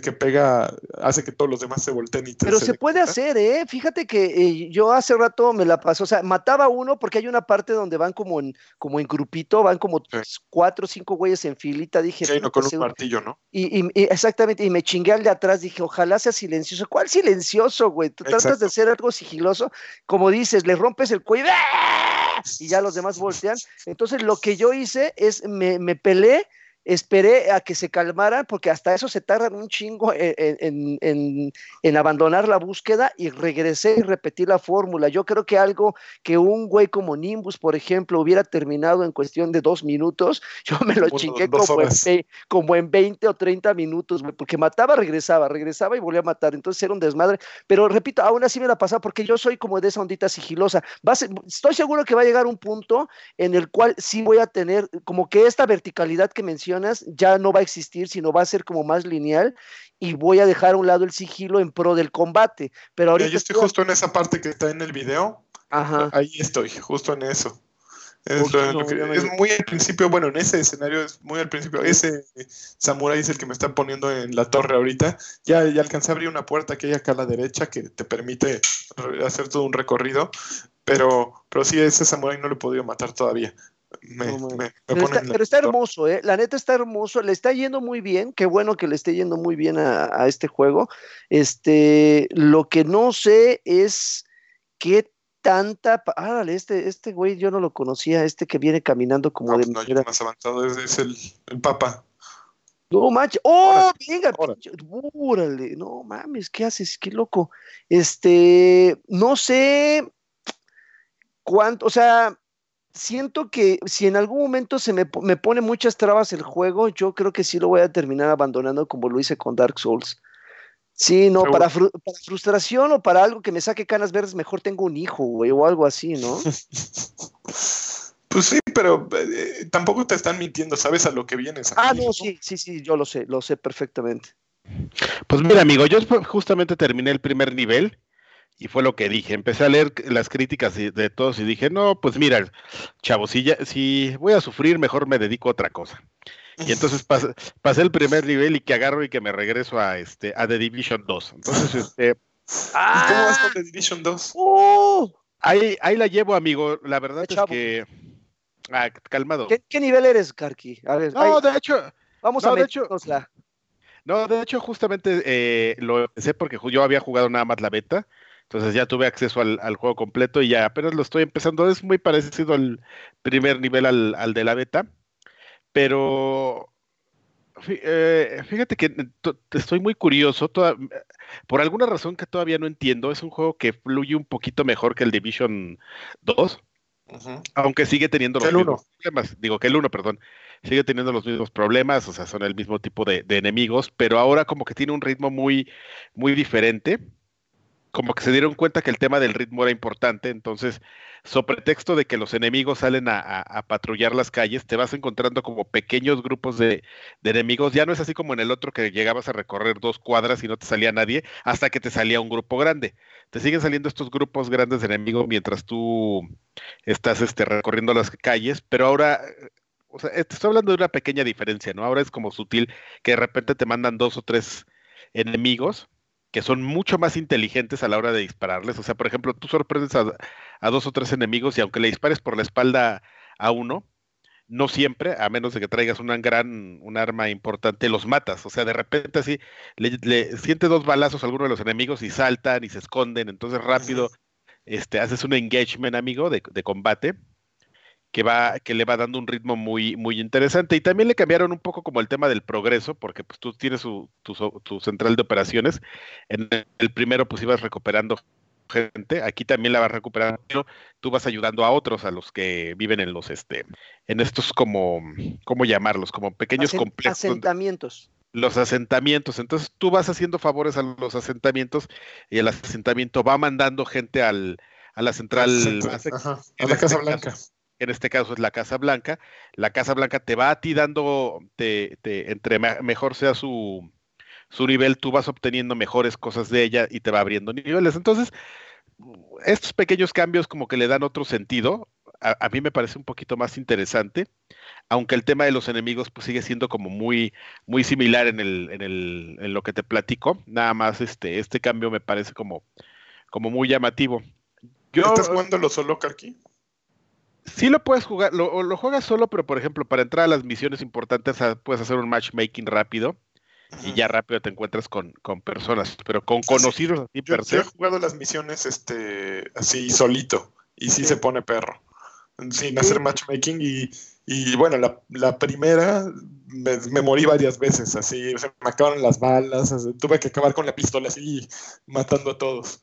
que pega hace que todos los demás se volteen y te Pero se puede quita. hacer, ¿eh? Fíjate que eh, yo hace rato me la pasó, o sea, mataba a uno porque hay una parte donde van como en, como en grupito, van como Sí. cuatro o cinco güeyes en filita, dije, Sí, no, "Puta, con un martillo, ¿no? y, y- y exactamente, y me chingué al de atrás, dije, ojalá sea silencioso. ¿Cuál silencioso, güey? Tú tratas de hacer algo sigiloso, como dices, le rompes el cuello ¡ah! Y ya los demás voltean. Entonces, lo que yo hice es, me, me peleé, esperé a que se calmaran, porque hasta eso se tardan un chingo en, en- en- en abandonar la búsqueda y regresé y repetí la fórmula. Yo creo que algo que un güey como Nimbus, por ejemplo, hubiera terminado en cuestión de dos minutos, yo me lo Uno, chingué como en, como en 20 o 30 minutos, güey, porque mataba, regresaba, regresaba y volvía a matar. Entonces era un desmadre. Pero repito, aún así me la pasaba porque yo soy como de esa ondita sigilosa. Va a ser- estoy seguro que va a llegar un punto en el cual sí voy a tener como que esta verticalidad que mencionas ya no va a existir, sino va a ser como más lineal y voy a dejar a un lado el sigilo en pro del combate. Pero Mira, ahorita yo estoy justo en esa parte que está en el video. Ajá. Ahí estoy, justo en eso. Es, lo- lo que- muy al principio, bueno, en ese escenario es muy al principio. Ese samurai es el que me está poniendo en la torre ahorita. Ya, ya alcancé a abrir una puerta que hay acá a la derecha que te permite hacer todo un recorrido. Pero, pero sí, ese samurai no lo he podido matar todavía. Me, No, man. me- me Pero está, pero hermoso, ¿eh? La neta está hermoso, le está yendo muy bien, qué bueno que le esté yendo muy bien a, a este juego. Este, lo que no sé es qué tanta... este, este güey yo no lo conocía, este que viene caminando como No, de pues no, manera- más avanzado es, es el, el papa. No manches. ¡Oh! Órale, Venga, órale. No mames, ¿qué haces? Qué loco. Este, no sé cuánto, o sea, siento que si en algún momento se me, me pone muchas trabas el juego, yo creo que sí lo voy a terminar abandonando como lo hice con Dark Souls. Sí, no, para, fru- para frustración o para algo que me saque canas verdes, mejor tengo un hijo, güey, o algo así, ¿no? Pues sí, pero eh, tampoco te están mintiendo, sabes a lo que vienes. Ah, aquí, no, sí, sí, sí, yo lo sé, lo sé perfectamente. Pues mira, amigo, yo justamente terminé el primer nivel y fue lo que dije. Empecé a leer las críticas de, de todos y dije, no, pues mira, chavo, si, ya, si voy a sufrir, mejor me dedico a otra cosa. Y entonces pas- pasé el primer nivel y que agarro y que me regreso a este a The Division 2. Entonces, este, ¿Y cómo vas ¡Ah! con The Division 2? ¡Uh! ahí, ahí la llevo, amigo. La verdad es chavo. que. Ah, calmado. ¿Qué, qué nivel eres, Karki? A ver, No, ahí, de hecho, vamos no, a metérnosla. no, de hecho, justamente eh, lo empecé porque yo había jugado nada más la beta. Entonces ya tuve acceso al, al juego completo y ya apenas lo estoy empezando. Es muy parecido al primer nivel al, al de la beta. Pero eh, fíjate que to- estoy muy curioso. toda- por alguna razón que todavía no entiendo, es un juego que fluye un poquito mejor que el Division 2, Ujú. aunque sigue teniendo los el mismos problemas. Digo que el 1, perdón. Sigue teniendo los mismos problemas, o sea, son el mismo tipo de, de enemigos, pero ahora como que tiene un ritmo muy, muy diferente. Como que se dieron cuenta que el tema del ritmo era importante, entonces, sobre pretexto de que los enemigos salen a, patrullar las calles, te vas encontrando como pequeños grupos de, de enemigos. Ya no es así como en el otro que llegabas a recorrer dos cuadras y no te salía nadie, hasta que te salía un grupo grande. Te siguen saliendo estos grupos grandes de enemigos mientras tú estás este, recorriendo las calles, pero ahora, o sea, estoy hablando de una pequeña diferencia, ¿no? Ahora es como sutil que de repente te mandan dos o tres enemigos que son mucho más inteligentes a la hora de dispararles. O sea, por ejemplo, tú sorprendes a, a dos o tres enemigos y aunque le dispares por la espalda a uno, no siempre, a menos de que traigas una gran, un arma importante, los matas. O sea, de repente así, le, le siente dos balazos a alguno de los enemigos y saltan y se esconden. Entonces rápido este, haces un engagement, amigo, de, de combate que va, que le va dando un ritmo muy, muy interesante. Y también le cambiaron un poco como el tema del progreso, porque pues tú tienes su, tu, tu central de operaciones. En el primero, pues ibas recuperando gente, aquí también la vas recuperando, pero tú vas ayudando a otros, a los que viven en los, este, en estos como, ¿cómo llamarlos? Como pequeños Asen- complejos. asentamientos. los asentamientos. Entonces tú vas haciendo favores a los asentamientos y el asentamiento va mandando gente al, a la central. Central, más ajá, a la este Casa caso- Blanca. En este caso es la Casa Blanca. La Casa Blanca te va a ti dando, te, te- entre me- mejor sea su, su nivel, tú vas obteniendo mejores cosas de ella y te va abriendo niveles. Entonces, estos pequeños cambios como que le dan otro sentido. A, mí me parece un poquito más interesante, aunque el tema de los enemigos pues sigue siendo como muy, muy similar en el, en el, en lo que te platico. Nada más este, este cambio me parece como, como muy llamativo. Yo, ¿Estás jugándolo solo, Karki? Sí lo puedes jugar, lo, lo juegas solo, pero por ejemplo, para entrar a las misiones importantes ah, puedes hacer un matchmaking rápido y ya rápido te encuentras con, con personas, pero con conocidos así Yo, per yo he jugado las misiones este, así solito y sí, Sí. se pone perro, sin hacer matchmaking y, y bueno, la, la primera me, me morí varias veces, así, se me acabaron las balas, así, tuve que acabar con la pistola así, matando a todos.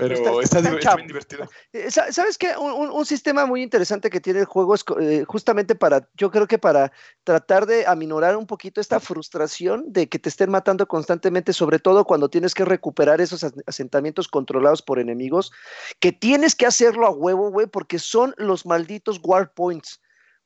Pero Está- está, bien divertido. Eh, sa- ¿Sabes qué? Un, sistema muy interesante que tiene el juego es eh, justamente para, yo creo que para tratar de aminorar un poquito esta frustración de que te estén matando constantemente, sobre todo cuando tienes que recuperar esos as- asentamientos controlados por enemigos, que tienes que hacerlo a huevo, güey, porque son los malditos war points.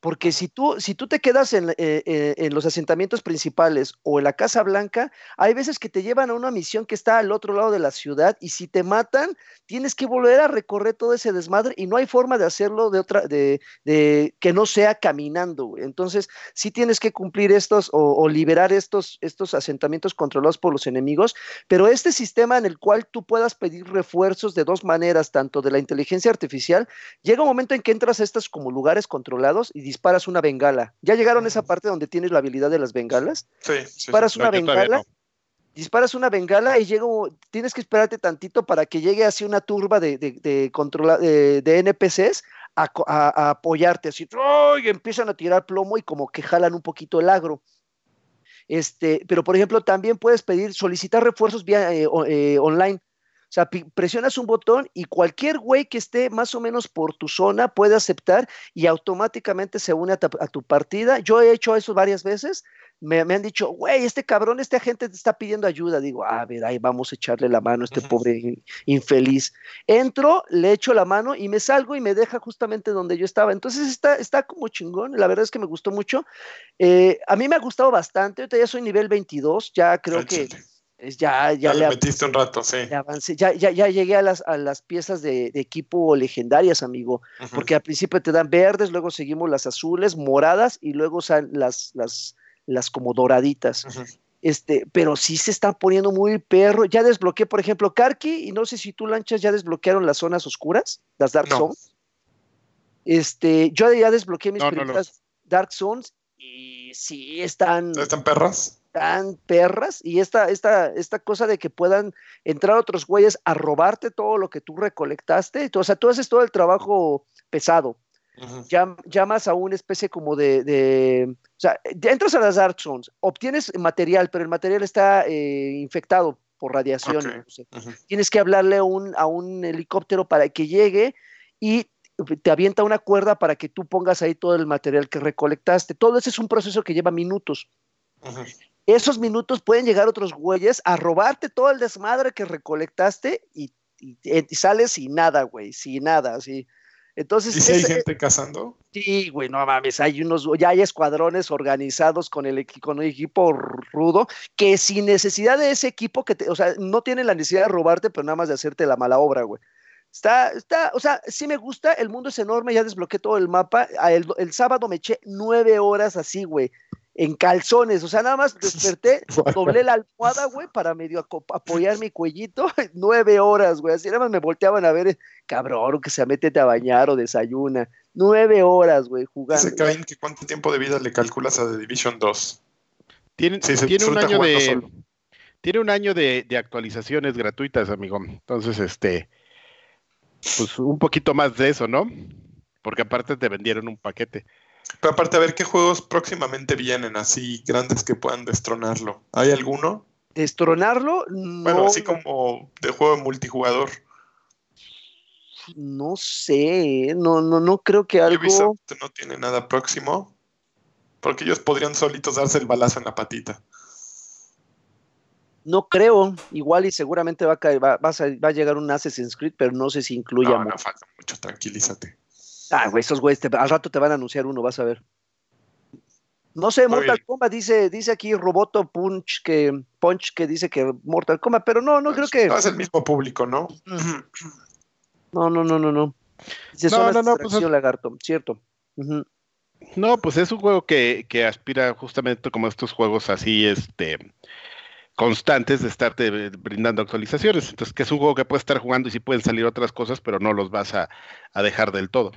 Porque si tú, si tú te quedas en, eh, eh, en los asentamientos principales o en la Casa Blanca, hay veces que te llevan a una misión que está al otro lado de la ciudad y si te matan, tienes que volver a recorrer todo ese desmadre y no hay forma de hacerlo de otra, de, de que no sea caminando. Entonces, sí tienes que cumplir estos o, o liberar estos, estos asentamientos controlados por los enemigos, pero este sistema en el cual tú puedas pedir refuerzos de dos maneras, tanto de la inteligencia artificial, llega un momento en que entras a estos como lugares controlados y disparas una bengala. ¿Ya llegaron a esa parte donde tienes la habilidad de las bengalas? Sí, sí, sí. Disparas No, una bengala no. disparas una bengala y llega, un- tienes que esperarte tantito para que llegue así una turba de, de, de controla- de- de NPCs a, a- a apoyarte, así, y empiezan a tirar plomo y como que jalan un poquito el agro. Este, pero por ejemplo, también puedes pedir, solicitar refuerzos vía eh, eh, online. O sea, presionas un botón y cualquier güey que esté más o menos por tu zona puede aceptar y automáticamente se une a, ta- a tu partida. Yo he hecho eso varias veces. Me, me han dicho, güey, este cabrón, este agente te está pidiendo ayuda. Digo, a ver, ahí vamos a echarle la mano a este pobre in- infeliz. Entro, le echo la mano y me salgo y me deja justamente donde yo estaba. Entonces está, está como chingón. La verdad es que me gustó mucho. Eh, a mí me ha gustado bastante. Ahorita ya soy nivel 22. Ya creo que ya, ya, Ya le metiste un rato, sí. ya avancé. Ya, ya, ya llegué a las, a las piezas de, de equipo legendarias, amigo. Porque al principio te dan verdes, luego seguimos las azules, moradas y luego salen las, las las como doraditas. Este, pero sí se están poniendo muy perro. Ya desbloqueé, por ejemplo, Karki, y no sé si tú, Lanchas, ya desbloquearon las zonas oscuras, las Dark No. Zones. Este, yo ya desbloqueé mis No, no, no. primeras Dark Zones y sí están, ¿Están perras? Tan perras. Y esta, esta, esta cosa de que puedan entrar otros güeyes a robarte todo lo que tú recolectaste. O sea, tú haces todo el trabajo pesado Ujú. llam- llamas a una especie como de, de- o sea, entras a las Dark Zones, obtienes material, pero el material está eh, infectado por radiación. Tienes que hablarle a un, a un helicóptero para que llegue y te avienta una cuerda para que tú pongas ahí todo el material que recolectaste. Todo ese es un proceso que lleva minutos. Ujú. Esos minutos pueden llegar otros güeyes a robarte todo el desmadre que recolectaste y, y- y sales sin nada, güey, sin nada, así. Entonces, ¿Y si hay gente cazando? Sí, güey, no mames, hay unos, ya hay escuadrones organizados con el, con el equipo rudo que sin necesidad de ese equipo que te, o sea, no tienen la necesidad de robarte, pero nada más de hacerte la mala obra, güey. Está, está, o sea, sí me gusta, el mundo es enorme, ya desbloqueé todo el mapa. El, el sábado me eché nueve horas así, güey, en calzones, o sea, nada más desperté, doblé la almohada, güey, para medio apoyar mi cuellito, nueve horas, güey, así nada más me volteaban a ver, eh, cabrón, que se métete a bañar o desayuna. Nueve horas, güey, jugando. Dice Cain que cuánto tiempo de vida le calculas a The Division 2. Tiene, Sí, se tiene un año de. solo. Tiene un año de, de actualizaciones gratuitas, amigo. Entonces, este. Pues un poquito más de eso, ¿no? Porque aparte te vendieron un paquete. Pero aparte, a ver qué juegos próximamente vienen así grandes que puedan destronarlo. ¿Hay alguno? Destronarlo, no, Bueno, así como de juego multijugador. no sé, no, no, no creo que algo. Ubisoft no tiene nada próximo. Porque ellos podrían solitos darse el balazo en la patita. No creo, igual y seguramente va a, caer, va, va a sal- va a llegar un Assassin's Creed, pero no sé si incluya. No, no falta mucho, tranquilízate. Ah, güey, esos güeyes te- al rato te van a anunciar uno, vas a ver. No sé, Muy Mortal bien. Kombat dice, dice aquí Roboto Punch que Punch que dice que Mortal Kombat, pero no, no creo que. No es el mismo público, ¿no? No, no, no, no, no. Dice, No, "Son no, no, pues lagarto, cierto. Ujú. No, pues es un juego que, que aspira justamente como estos juegos así, este, constantes de estarte brindando actualizaciones. Entonces, que es un juego que puedes estar jugando y sí pueden salir otras cosas, pero no los vas a, a dejar del todo.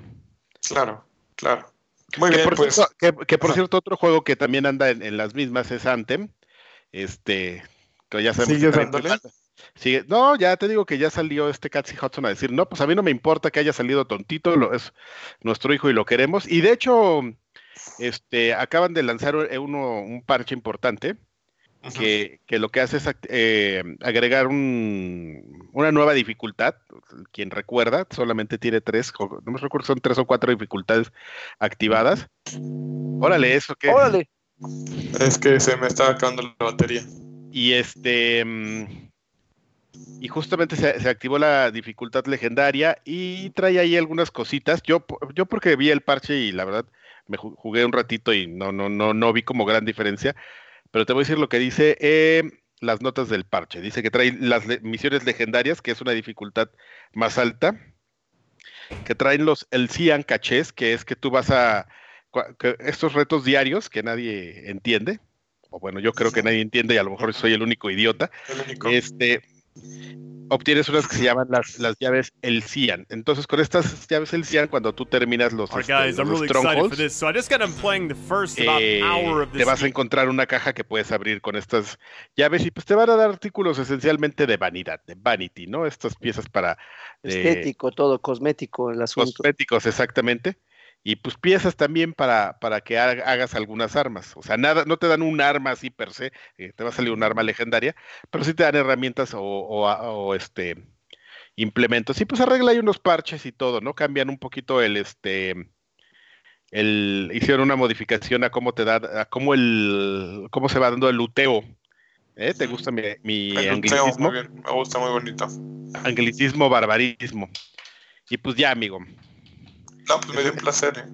Claro, claro. Muy que, bien, por pues. cierto, que, que por Ajá. cierto, otro juego que también anda en, en las mismas es Anthem. Este, que ya sabemos. Sigue- no, ya te digo que ya salió este Catsy Hudson a decir, no, pues a mí no me importa que haya salido tontito, lo, es nuestro hijo y lo queremos. Y de hecho, este, acaban de lanzar eh, uno, un parche importante. Que, que lo que hace es act- eh, agregar un, una nueva dificultad. Quien recuerda, solamente tiene tres, o- no me recuerdo, son tres o cuatro dificultades activadas. Órale, eso que. Órale, Es que se me está acabando la batería. Y este. mm, Y justamente se, se activó la dificultad legendaria y trae ahí algunas cositas. Yo, yo porque vi el parche y la verdad me ju- jugué un ratito y no, no, no, no vi como gran diferencia. Pero te voy a decir lo que dice eh, las notas del parche. Dice que trae las le- misiones legendarias, que es una dificultad más alta. Que traen los el Cian cachés, que es que tú vas a. estos retos diarios que nadie entiende. O bueno, yo creo que nadie entiende y a lo mejor soy el único idiota. El único. Este, obtienes unas que se llaman las, las llaves El Cian. Entonces, con estas llaves El Cian, cuando tú terminas los, este, guys, los really strongholds. So eh, te vas a encontrar una caja que puedes abrir con estas llaves y pues te van a dar artículos esencialmente de vanidad, de vanity, ¿no? Estas piezas para eh, estético, todo, cosmético el asunto. cosméticos, exactamente. Y pues piezas también para, para que ha- hagas algunas armas. O sea, nada, no te dan un arma así per se, eh, te va a salir un arma legendaria, pero sí te dan herramientas o, o a- o, este implementos. Y pues arregla ahí unos parches y todo, ¿no? Cambian un poquito el este el hicieron una modificación a cómo te da, a cómo el cómo se va dando el luteo. ¿Eh? ¿Te gusta mi, mi El luteo, anglicismo? muy bien, me gusta muy bonito. Anglicismo, barbarismo. Y pues ya, amigo. No, pues me dio un placer. ¿eh?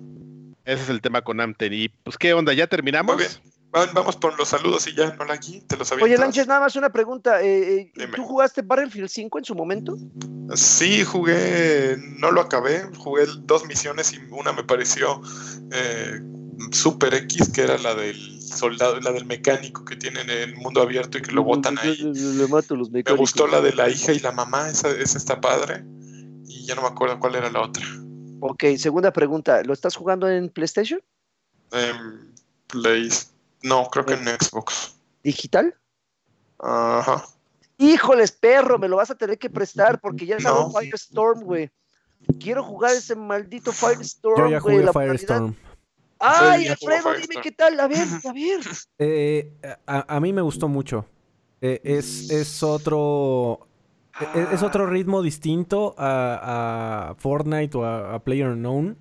Ese es el tema con Amten. Y pues, ¿qué onda? ¿Ya terminamos? Muy bien. Va- Vamos por los saludos y ya, no la aquí, te los Oye. Lanches, nada más una pregunta. eh, eh. ¿Tú jugaste Battlefield 5 en su momento? Sí, jugué, no lo acabé, jugué dos misiones y una me pareció eh, Super X, que era la del soldado, la del mecánico que tienen en el mundo abierto y que lo botan ahí. Le, le mato a los Me gustó la de la hija y la mamá, esa, esa está padre. Y ya no me acuerdo cuál era la otra. Ok, segunda pregunta. ¿Lo estás jugando en PlayStation? Em, Play. No, creo que en Xbox. ¿Digital? Ajá. Híjoles, perro, me lo vas a tener que prestar porque ya salió No. Firestorm, güey. Quiero jugar ese maldito Yo Firestorm, ya güey. jugué la Firestorm. Ay, ya Alfredo, dime qué tal. A ver, a ver. Eh, a, a mí me gustó mucho. Eh, es, es otro. E- Es, otro ritmo distinto a, a Fortnite o a, a PlayerUnknown.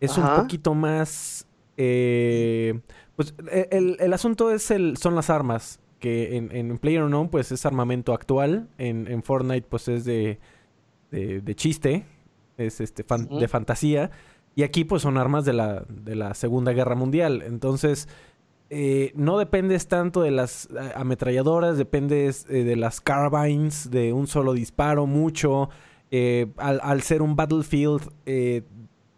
Es Ajá. un poquito más. eh, pues e- el, el asunto es el, son las armas. Que en, en PlayerUnknown, pues es armamento actual. En, en Fortnite, pues es de, de, de chiste. Es este fan- de fantasía. Y aquí, pues son armas de la, de la Segunda Guerra Mundial. Entonces eh, no dependes tanto de las eh, ametralladoras, dependes eh, de las carbines, de un solo disparo, mucho. Eh, al, al ser un battlefield,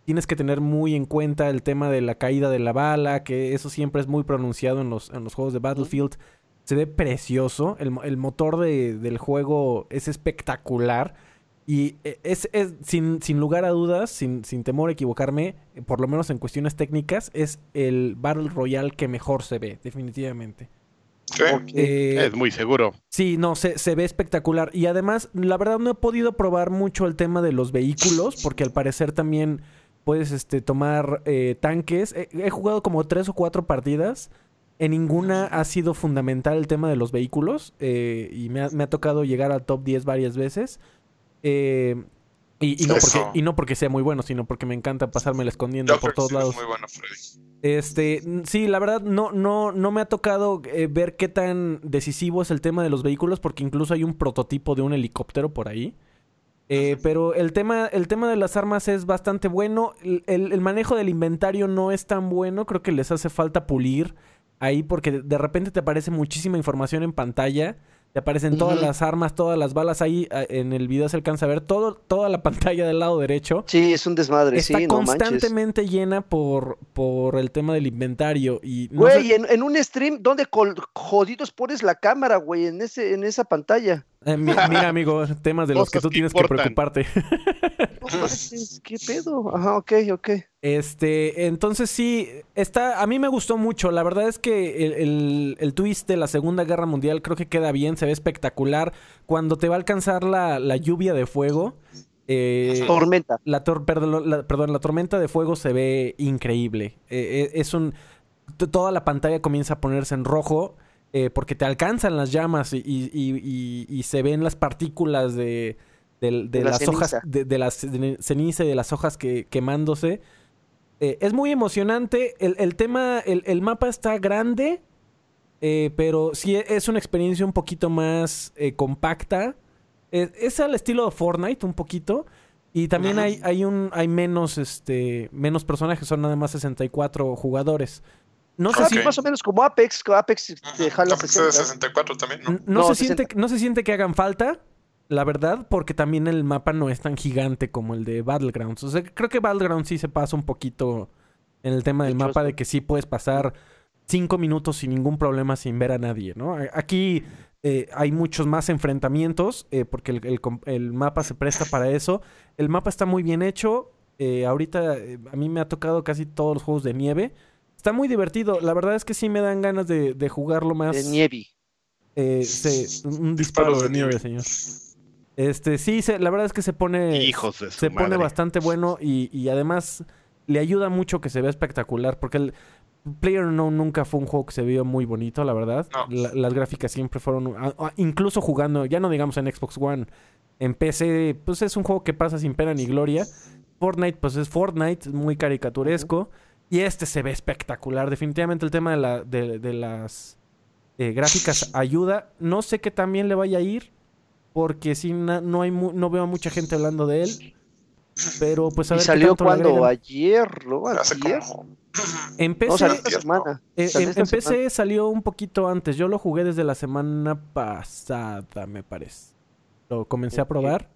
tienes que tener muy en cuenta el tema de la caída de la bala, que eso siempre es muy pronunciado en los, en los juegos de Battlefield. Se ve precioso, el, el motor de- del juego es espectacular. Y eh, es, es sin, sin lugar a dudas, sin, sin temor a equivocarme, eh, por lo menos en cuestiones técnicas, es el Battle Royale que mejor se ve, definitivamente. Sí. Eh, Es muy seguro. Sí, no, se, se ve espectacular. Y además, la verdad no he podido probar mucho el tema de los vehículos, porque al parecer también puedes este, tomar eh, tanques. He, he jugado como tres o cuatro partidas. En ninguna ha sido fundamental el tema de los vehículos. eh, y me ha, me ha tocado llegar al top 10 varias veces. Eh, y, y no porque, y no porque sea muy bueno, sino porque me encanta pasármela escondiendo Yo por todos lados. es muy bueno, Freddy. Este, sí, la verdad no, no, no me ha tocado eh, ver qué tan decisivo es el tema de los vehículos, porque incluso hay un prototipo de un helicóptero por ahí. Eh, pero el tema, el tema de las armas es bastante bueno. El, el- el manejo del inventario no es tan bueno. Creo que les hace falta pulir ahí porque de repente te aparece muchísima información en pantalla. Te aparecen todas las armas, todas las balas ahí. En el video se alcanza a ver todo, toda la pantalla del lado derecho. Sí, es un desmadre, Está sí, no manches. constantemente llena por, por el tema del inventario. Y no Güey, sé- en, en un stream, ¿dónde col- jodidos pones la cámara, güey? En ese, en esa pantalla. eh, mi- mira, amigo, temas de los que tú tienes que preocuparte. ¿qué pedo? Ajá, ok, ok. Este, entonces sí, está, a mí me gustó mucho. La verdad es que el, el- el twist de la Segunda Guerra Mundial creo que queda bien, se ve espectacular. Cuando te va a alcanzar la, la lluvia de fuego, eh, Tormenta. la, tor- perdón, la, perdón, la tormenta de fuego se ve increíble. Eh, eh, es un. Toda la pantalla comienza a ponerse en rojo. eh, porque te alcanzan las llamas y, y- y- y- y se ven las partículas de, de De la las hojas, de, de la ce- ceniza y de las hojas que, quemándose. Eh, es muy emocionante. El, el tema, el, el mapa está grande, eh, pero sí es una experiencia un poquito más eh, compacta. Eh, es al estilo de Fortnite, un poquito. Y también Ajá. hay, hay un hay menos este menos personajes, son nada más 64 jugadores. No sé Ah, si pues más o menos como Apex, que Apex te Ajá. jala La PC de 60. 64 también, ¿no? No, No, se 60. siente, no se siente que hagan falta, la verdad, porque también el mapa no es tan gigante como el de Battlegrounds. O sea, creo que Battlegrounds sí se pasa un poquito en el tema del Mucho mapa de que sí puedes pasar cinco minutos sin ningún problema sin ver a nadie, ¿no? Aquí eh, hay muchos más enfrentamientos eh, porque el, el mapa se presta para eso. El mapa está muy bien hecho. eh, ahorita eh, a mí me ha tocado casi todos los juegos de nieve. Está muy divertido. La verdad es que sí me dan ganas de, de jugarlo más. De nieve. Eh, se- un disparo Disparos de de nieve, nieve. señor. Este, sí, se- la verdad es que se pone. Hijos de su Se pone bastante bueno y, y además le ayuda mucho que se vea espectacular. Porque el Player No nunca fue un juego que se vio muy bonito, la verdad. No. La- las gráficas siempre fueron. incluso jugando, ya no digamos en Xbox One. En PC, pues es un juego que pasa sin pena ni gloria. Fortnite, pues es Fortnite, muy caricaturesco. Y este se ve espectacular. Definitivamente el tema de, la, de, de las eh, gráficas ayuda. No sé qué también le vaya a ir. Porque sí, na- no, hay mu- no veo a mucha gente hablando de él. Pero pues a Y ver qué salió cuando ayer, ¿no? Hace Ayer. como... En PC, No, salió eh, salió en, esta en PC semana. salió un poquito antes. Yo lo jugué desde la semana pasada, me parece. Lo comencé a probar.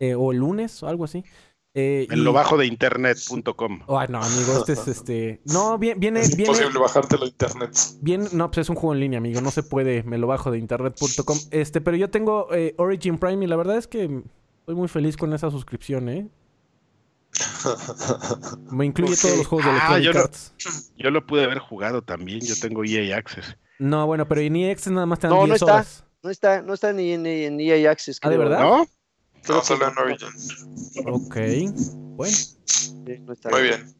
eh, o el lunes o algo así. Eh, En y- lo bajo de internet.com. Ay, no, amigo, este es este. No, bien, viene, Es viene. imposible bajártelo de internet. Bien, no, pues es un juego en línea, amigo. No se puede, me lo bajo de internet.com. Este, pero yo tengo eh, Origin Prime y la verdad es que estoy muy feliz con esa suscripción, ¿eh? Me incluye todos los juegos de Ah, Electronic yo lo-. Yo lo pude haber jugado también. Yo tengo EA Access. No, bueno, pero en EX nada más te dan No, no 10 está. horas. No está, no está ni en, ni en EA Access. Ah, ¿de verdad? ¿No? Creo No, que solo en Origin. Ok. Bueno. Muy bien.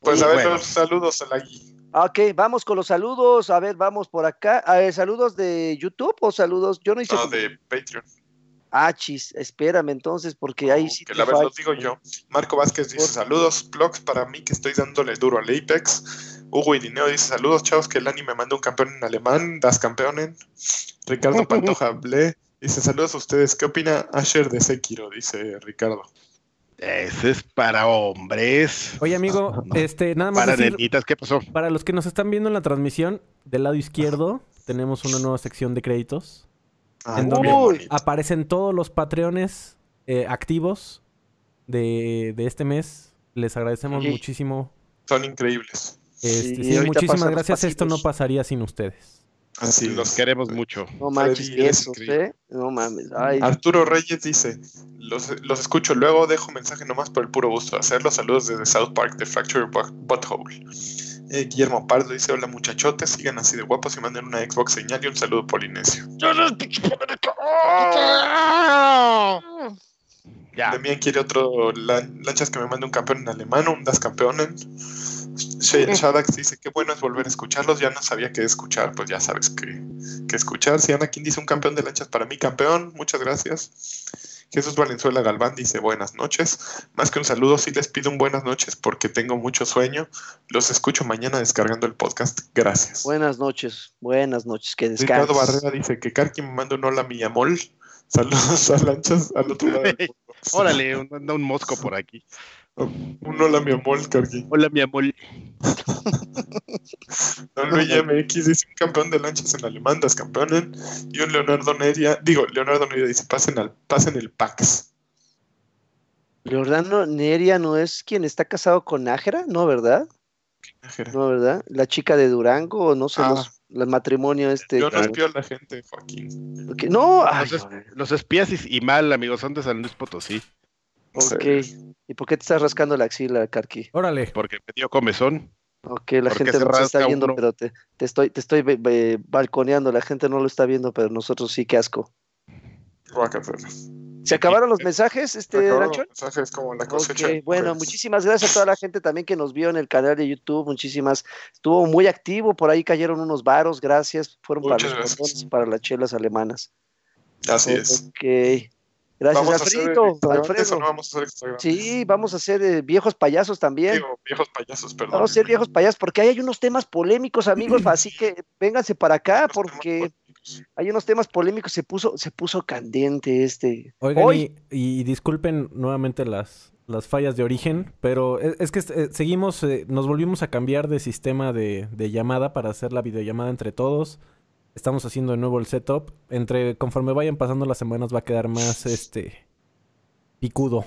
Pues a ver, bueno. los saludos a la Gui. Ah, Ok, vamos con los saludos. A ver, vamos por acá. A ver, ¿Saludos de YouTube o saludos? Yo no hice. No, de Patreon. Ah, chis, espérame entonces, porque ahí sí. que te la vez los digo yo. Marco Vázquez dice saludos, blogs para mí que estoy dándole duro al Apex. Hugo Irineo dice saludos, chavos, que el anime manda un campeón en alemán, das campeonen. Ricardo Pantoja Ble dice saludos a ustedes. ¿Qué opina Asher de Sekiro? Dice Ricardo. Ese es para hombres. Oye, amigo, este, nada más Para decir, nenitas, ¿qué pasó? para los que nos están viendo en la transmisión, del lado izquierdo tenemos una nueva sección de créditos. Ah, ¿En bonito. Aparecen todos los patreones eh, activos de, de este mes. Les agradecemos muchísimo. Son increíbles. Este, Sí, muchísimas gracias. Esto no pasaría sin ustedes. Así Los es. queremos mucho. No manches, Freddy, increíble. ¿eh? No mames. Ay, Arturo Reyes dice, los, los escucho luego, dejo mensaje nomás por el puro gusto de hacerlo. Saludos desde South Park de Fracture Bu- Butthole. Eh, Guillermo Pardo dice, hola muchachotes, sigan así de guapos y manden una Xbox señal y un saludo polinesio. Ya. Demian quiere otro lan- lanchas que me mande un campeón en alemán, un Das Campeonen. Sh- Shadax dice, qué bueno es volver a escucharlos, ya no sabía qué escuchar, pues ya sabes qué, qué escuchar. Si Anakin dice un campeón de lanchas para mí, campeón, muchas gracias. Jesús Valenzuela Galván dice buenas noches. Más que un saludo, sí les pido un buenas noches porque tengo mucho sueño. Los escucho mañana descargando el podcast. Gracias. buenas noches, buenas noches, que Ricardo descanses. Barrera dice que Karki me manda un hola mi amor. Saludos a lanchas al otro lado. Órale, un- anda un mosco por aquí. Un hola mi amor, Karki. Hola, mi amor. Don Luis MX dice un campeón de lanchas en alemán, das campeonen. Y un Leonardo Neria, digo, Leonardo Neria dice pasen, al, pasen el PAX. Leonardo Neria no es quien está casado con Nájera, ¿no, verdad? No, ¿verdad? La chica de Durango, o no sé, Ah. los- el matrimonio este. Yo no espío a la gente, Joaquín. No, ay, Los, es- los espías y, y mal, amigos, son de San Luis Potosí. Ok. ¿Y por qué te estás rascando la axila, Karki? Órale. Porque me dio comezón. Ok, la gente no se está viendo, uno. pero te, te estoy, te estoy be- be- balconeando. La gente no lo está viendo, pero nosotros sí, qué asco. ¿Se acabaron los mensajes, este, Acabaron Rancho? los mensajes como la cosecha. Ok, de bueno, mujeres. muchísimas gracias a toda la gente también que nos vio en el canal de YouTube. Muchísimas, estuvo muy activo, por ahí cayeron unos varos, gracias. Fueron para los gracias. para las chelas alemanas. Así es. Gracias, ¿Vamos a hacer Alfredo. no vamos a hacer? Sí, vamos a ser eh, viejos payasos también. Digo, viejos payasos, perdón. Vamos a ser viejos payasos porque ahí hay unos temas polémicos, amigos, así que vénganse para acá porque hay unos temas polémicos, se puso, se puso candente este. Oigan, Hoy, y, y disculpen nuevamente las, las fallas de origen, pero es, es que eh, seguimos, eh, nos volvimos a cambiar de sistema de, de llamada para hacer la videollamada entre todos. Estamos haciendo de nuevo el setup. Entre, conforme vayan pasando las semanas va a quedar más este picudo.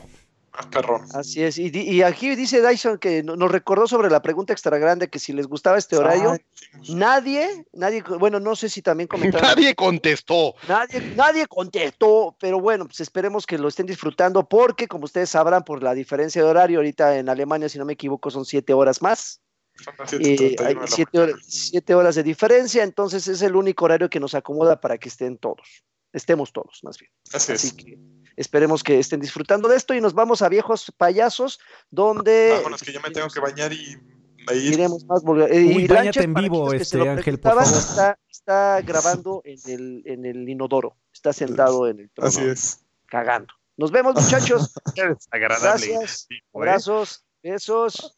Más perrón. así es. Y, aquí dice Dyson que no- nos recordó sobre la pregunta extra grande que si les gustaba este horario. Ay, dijimos. Nadie, nadie, bueno, no sé si también comentaron. Nadie contestó. Nadie, nadie contestó, pero bueno, pues esperemos que lo estén disfrutando porque, como ustedes sabrán, por la diferencia de horario, ahorita en Alemania, si no me equivoco, son siete horas más. Las Eh, 7:31 de hay siete horas, siete horas de diferencia, entonces es el único horario que nos acomoda para que estén todos, estemos todos, más bien. Así Así es. que esperemos que estén disfrutando de esto y nos vamos a viejos payasos, donde Vámonos, que yo me tengo que bañar y iremos más eh, Uy, y en vivo, este, Ángel, por favor. Está, está grabando en el, en el inodoro, está sentado en el trono, Así es. cagando. Nos vemos, muchachos. Qué desagradable. Gracias. tipo, ¿eh? Abrazos, besos.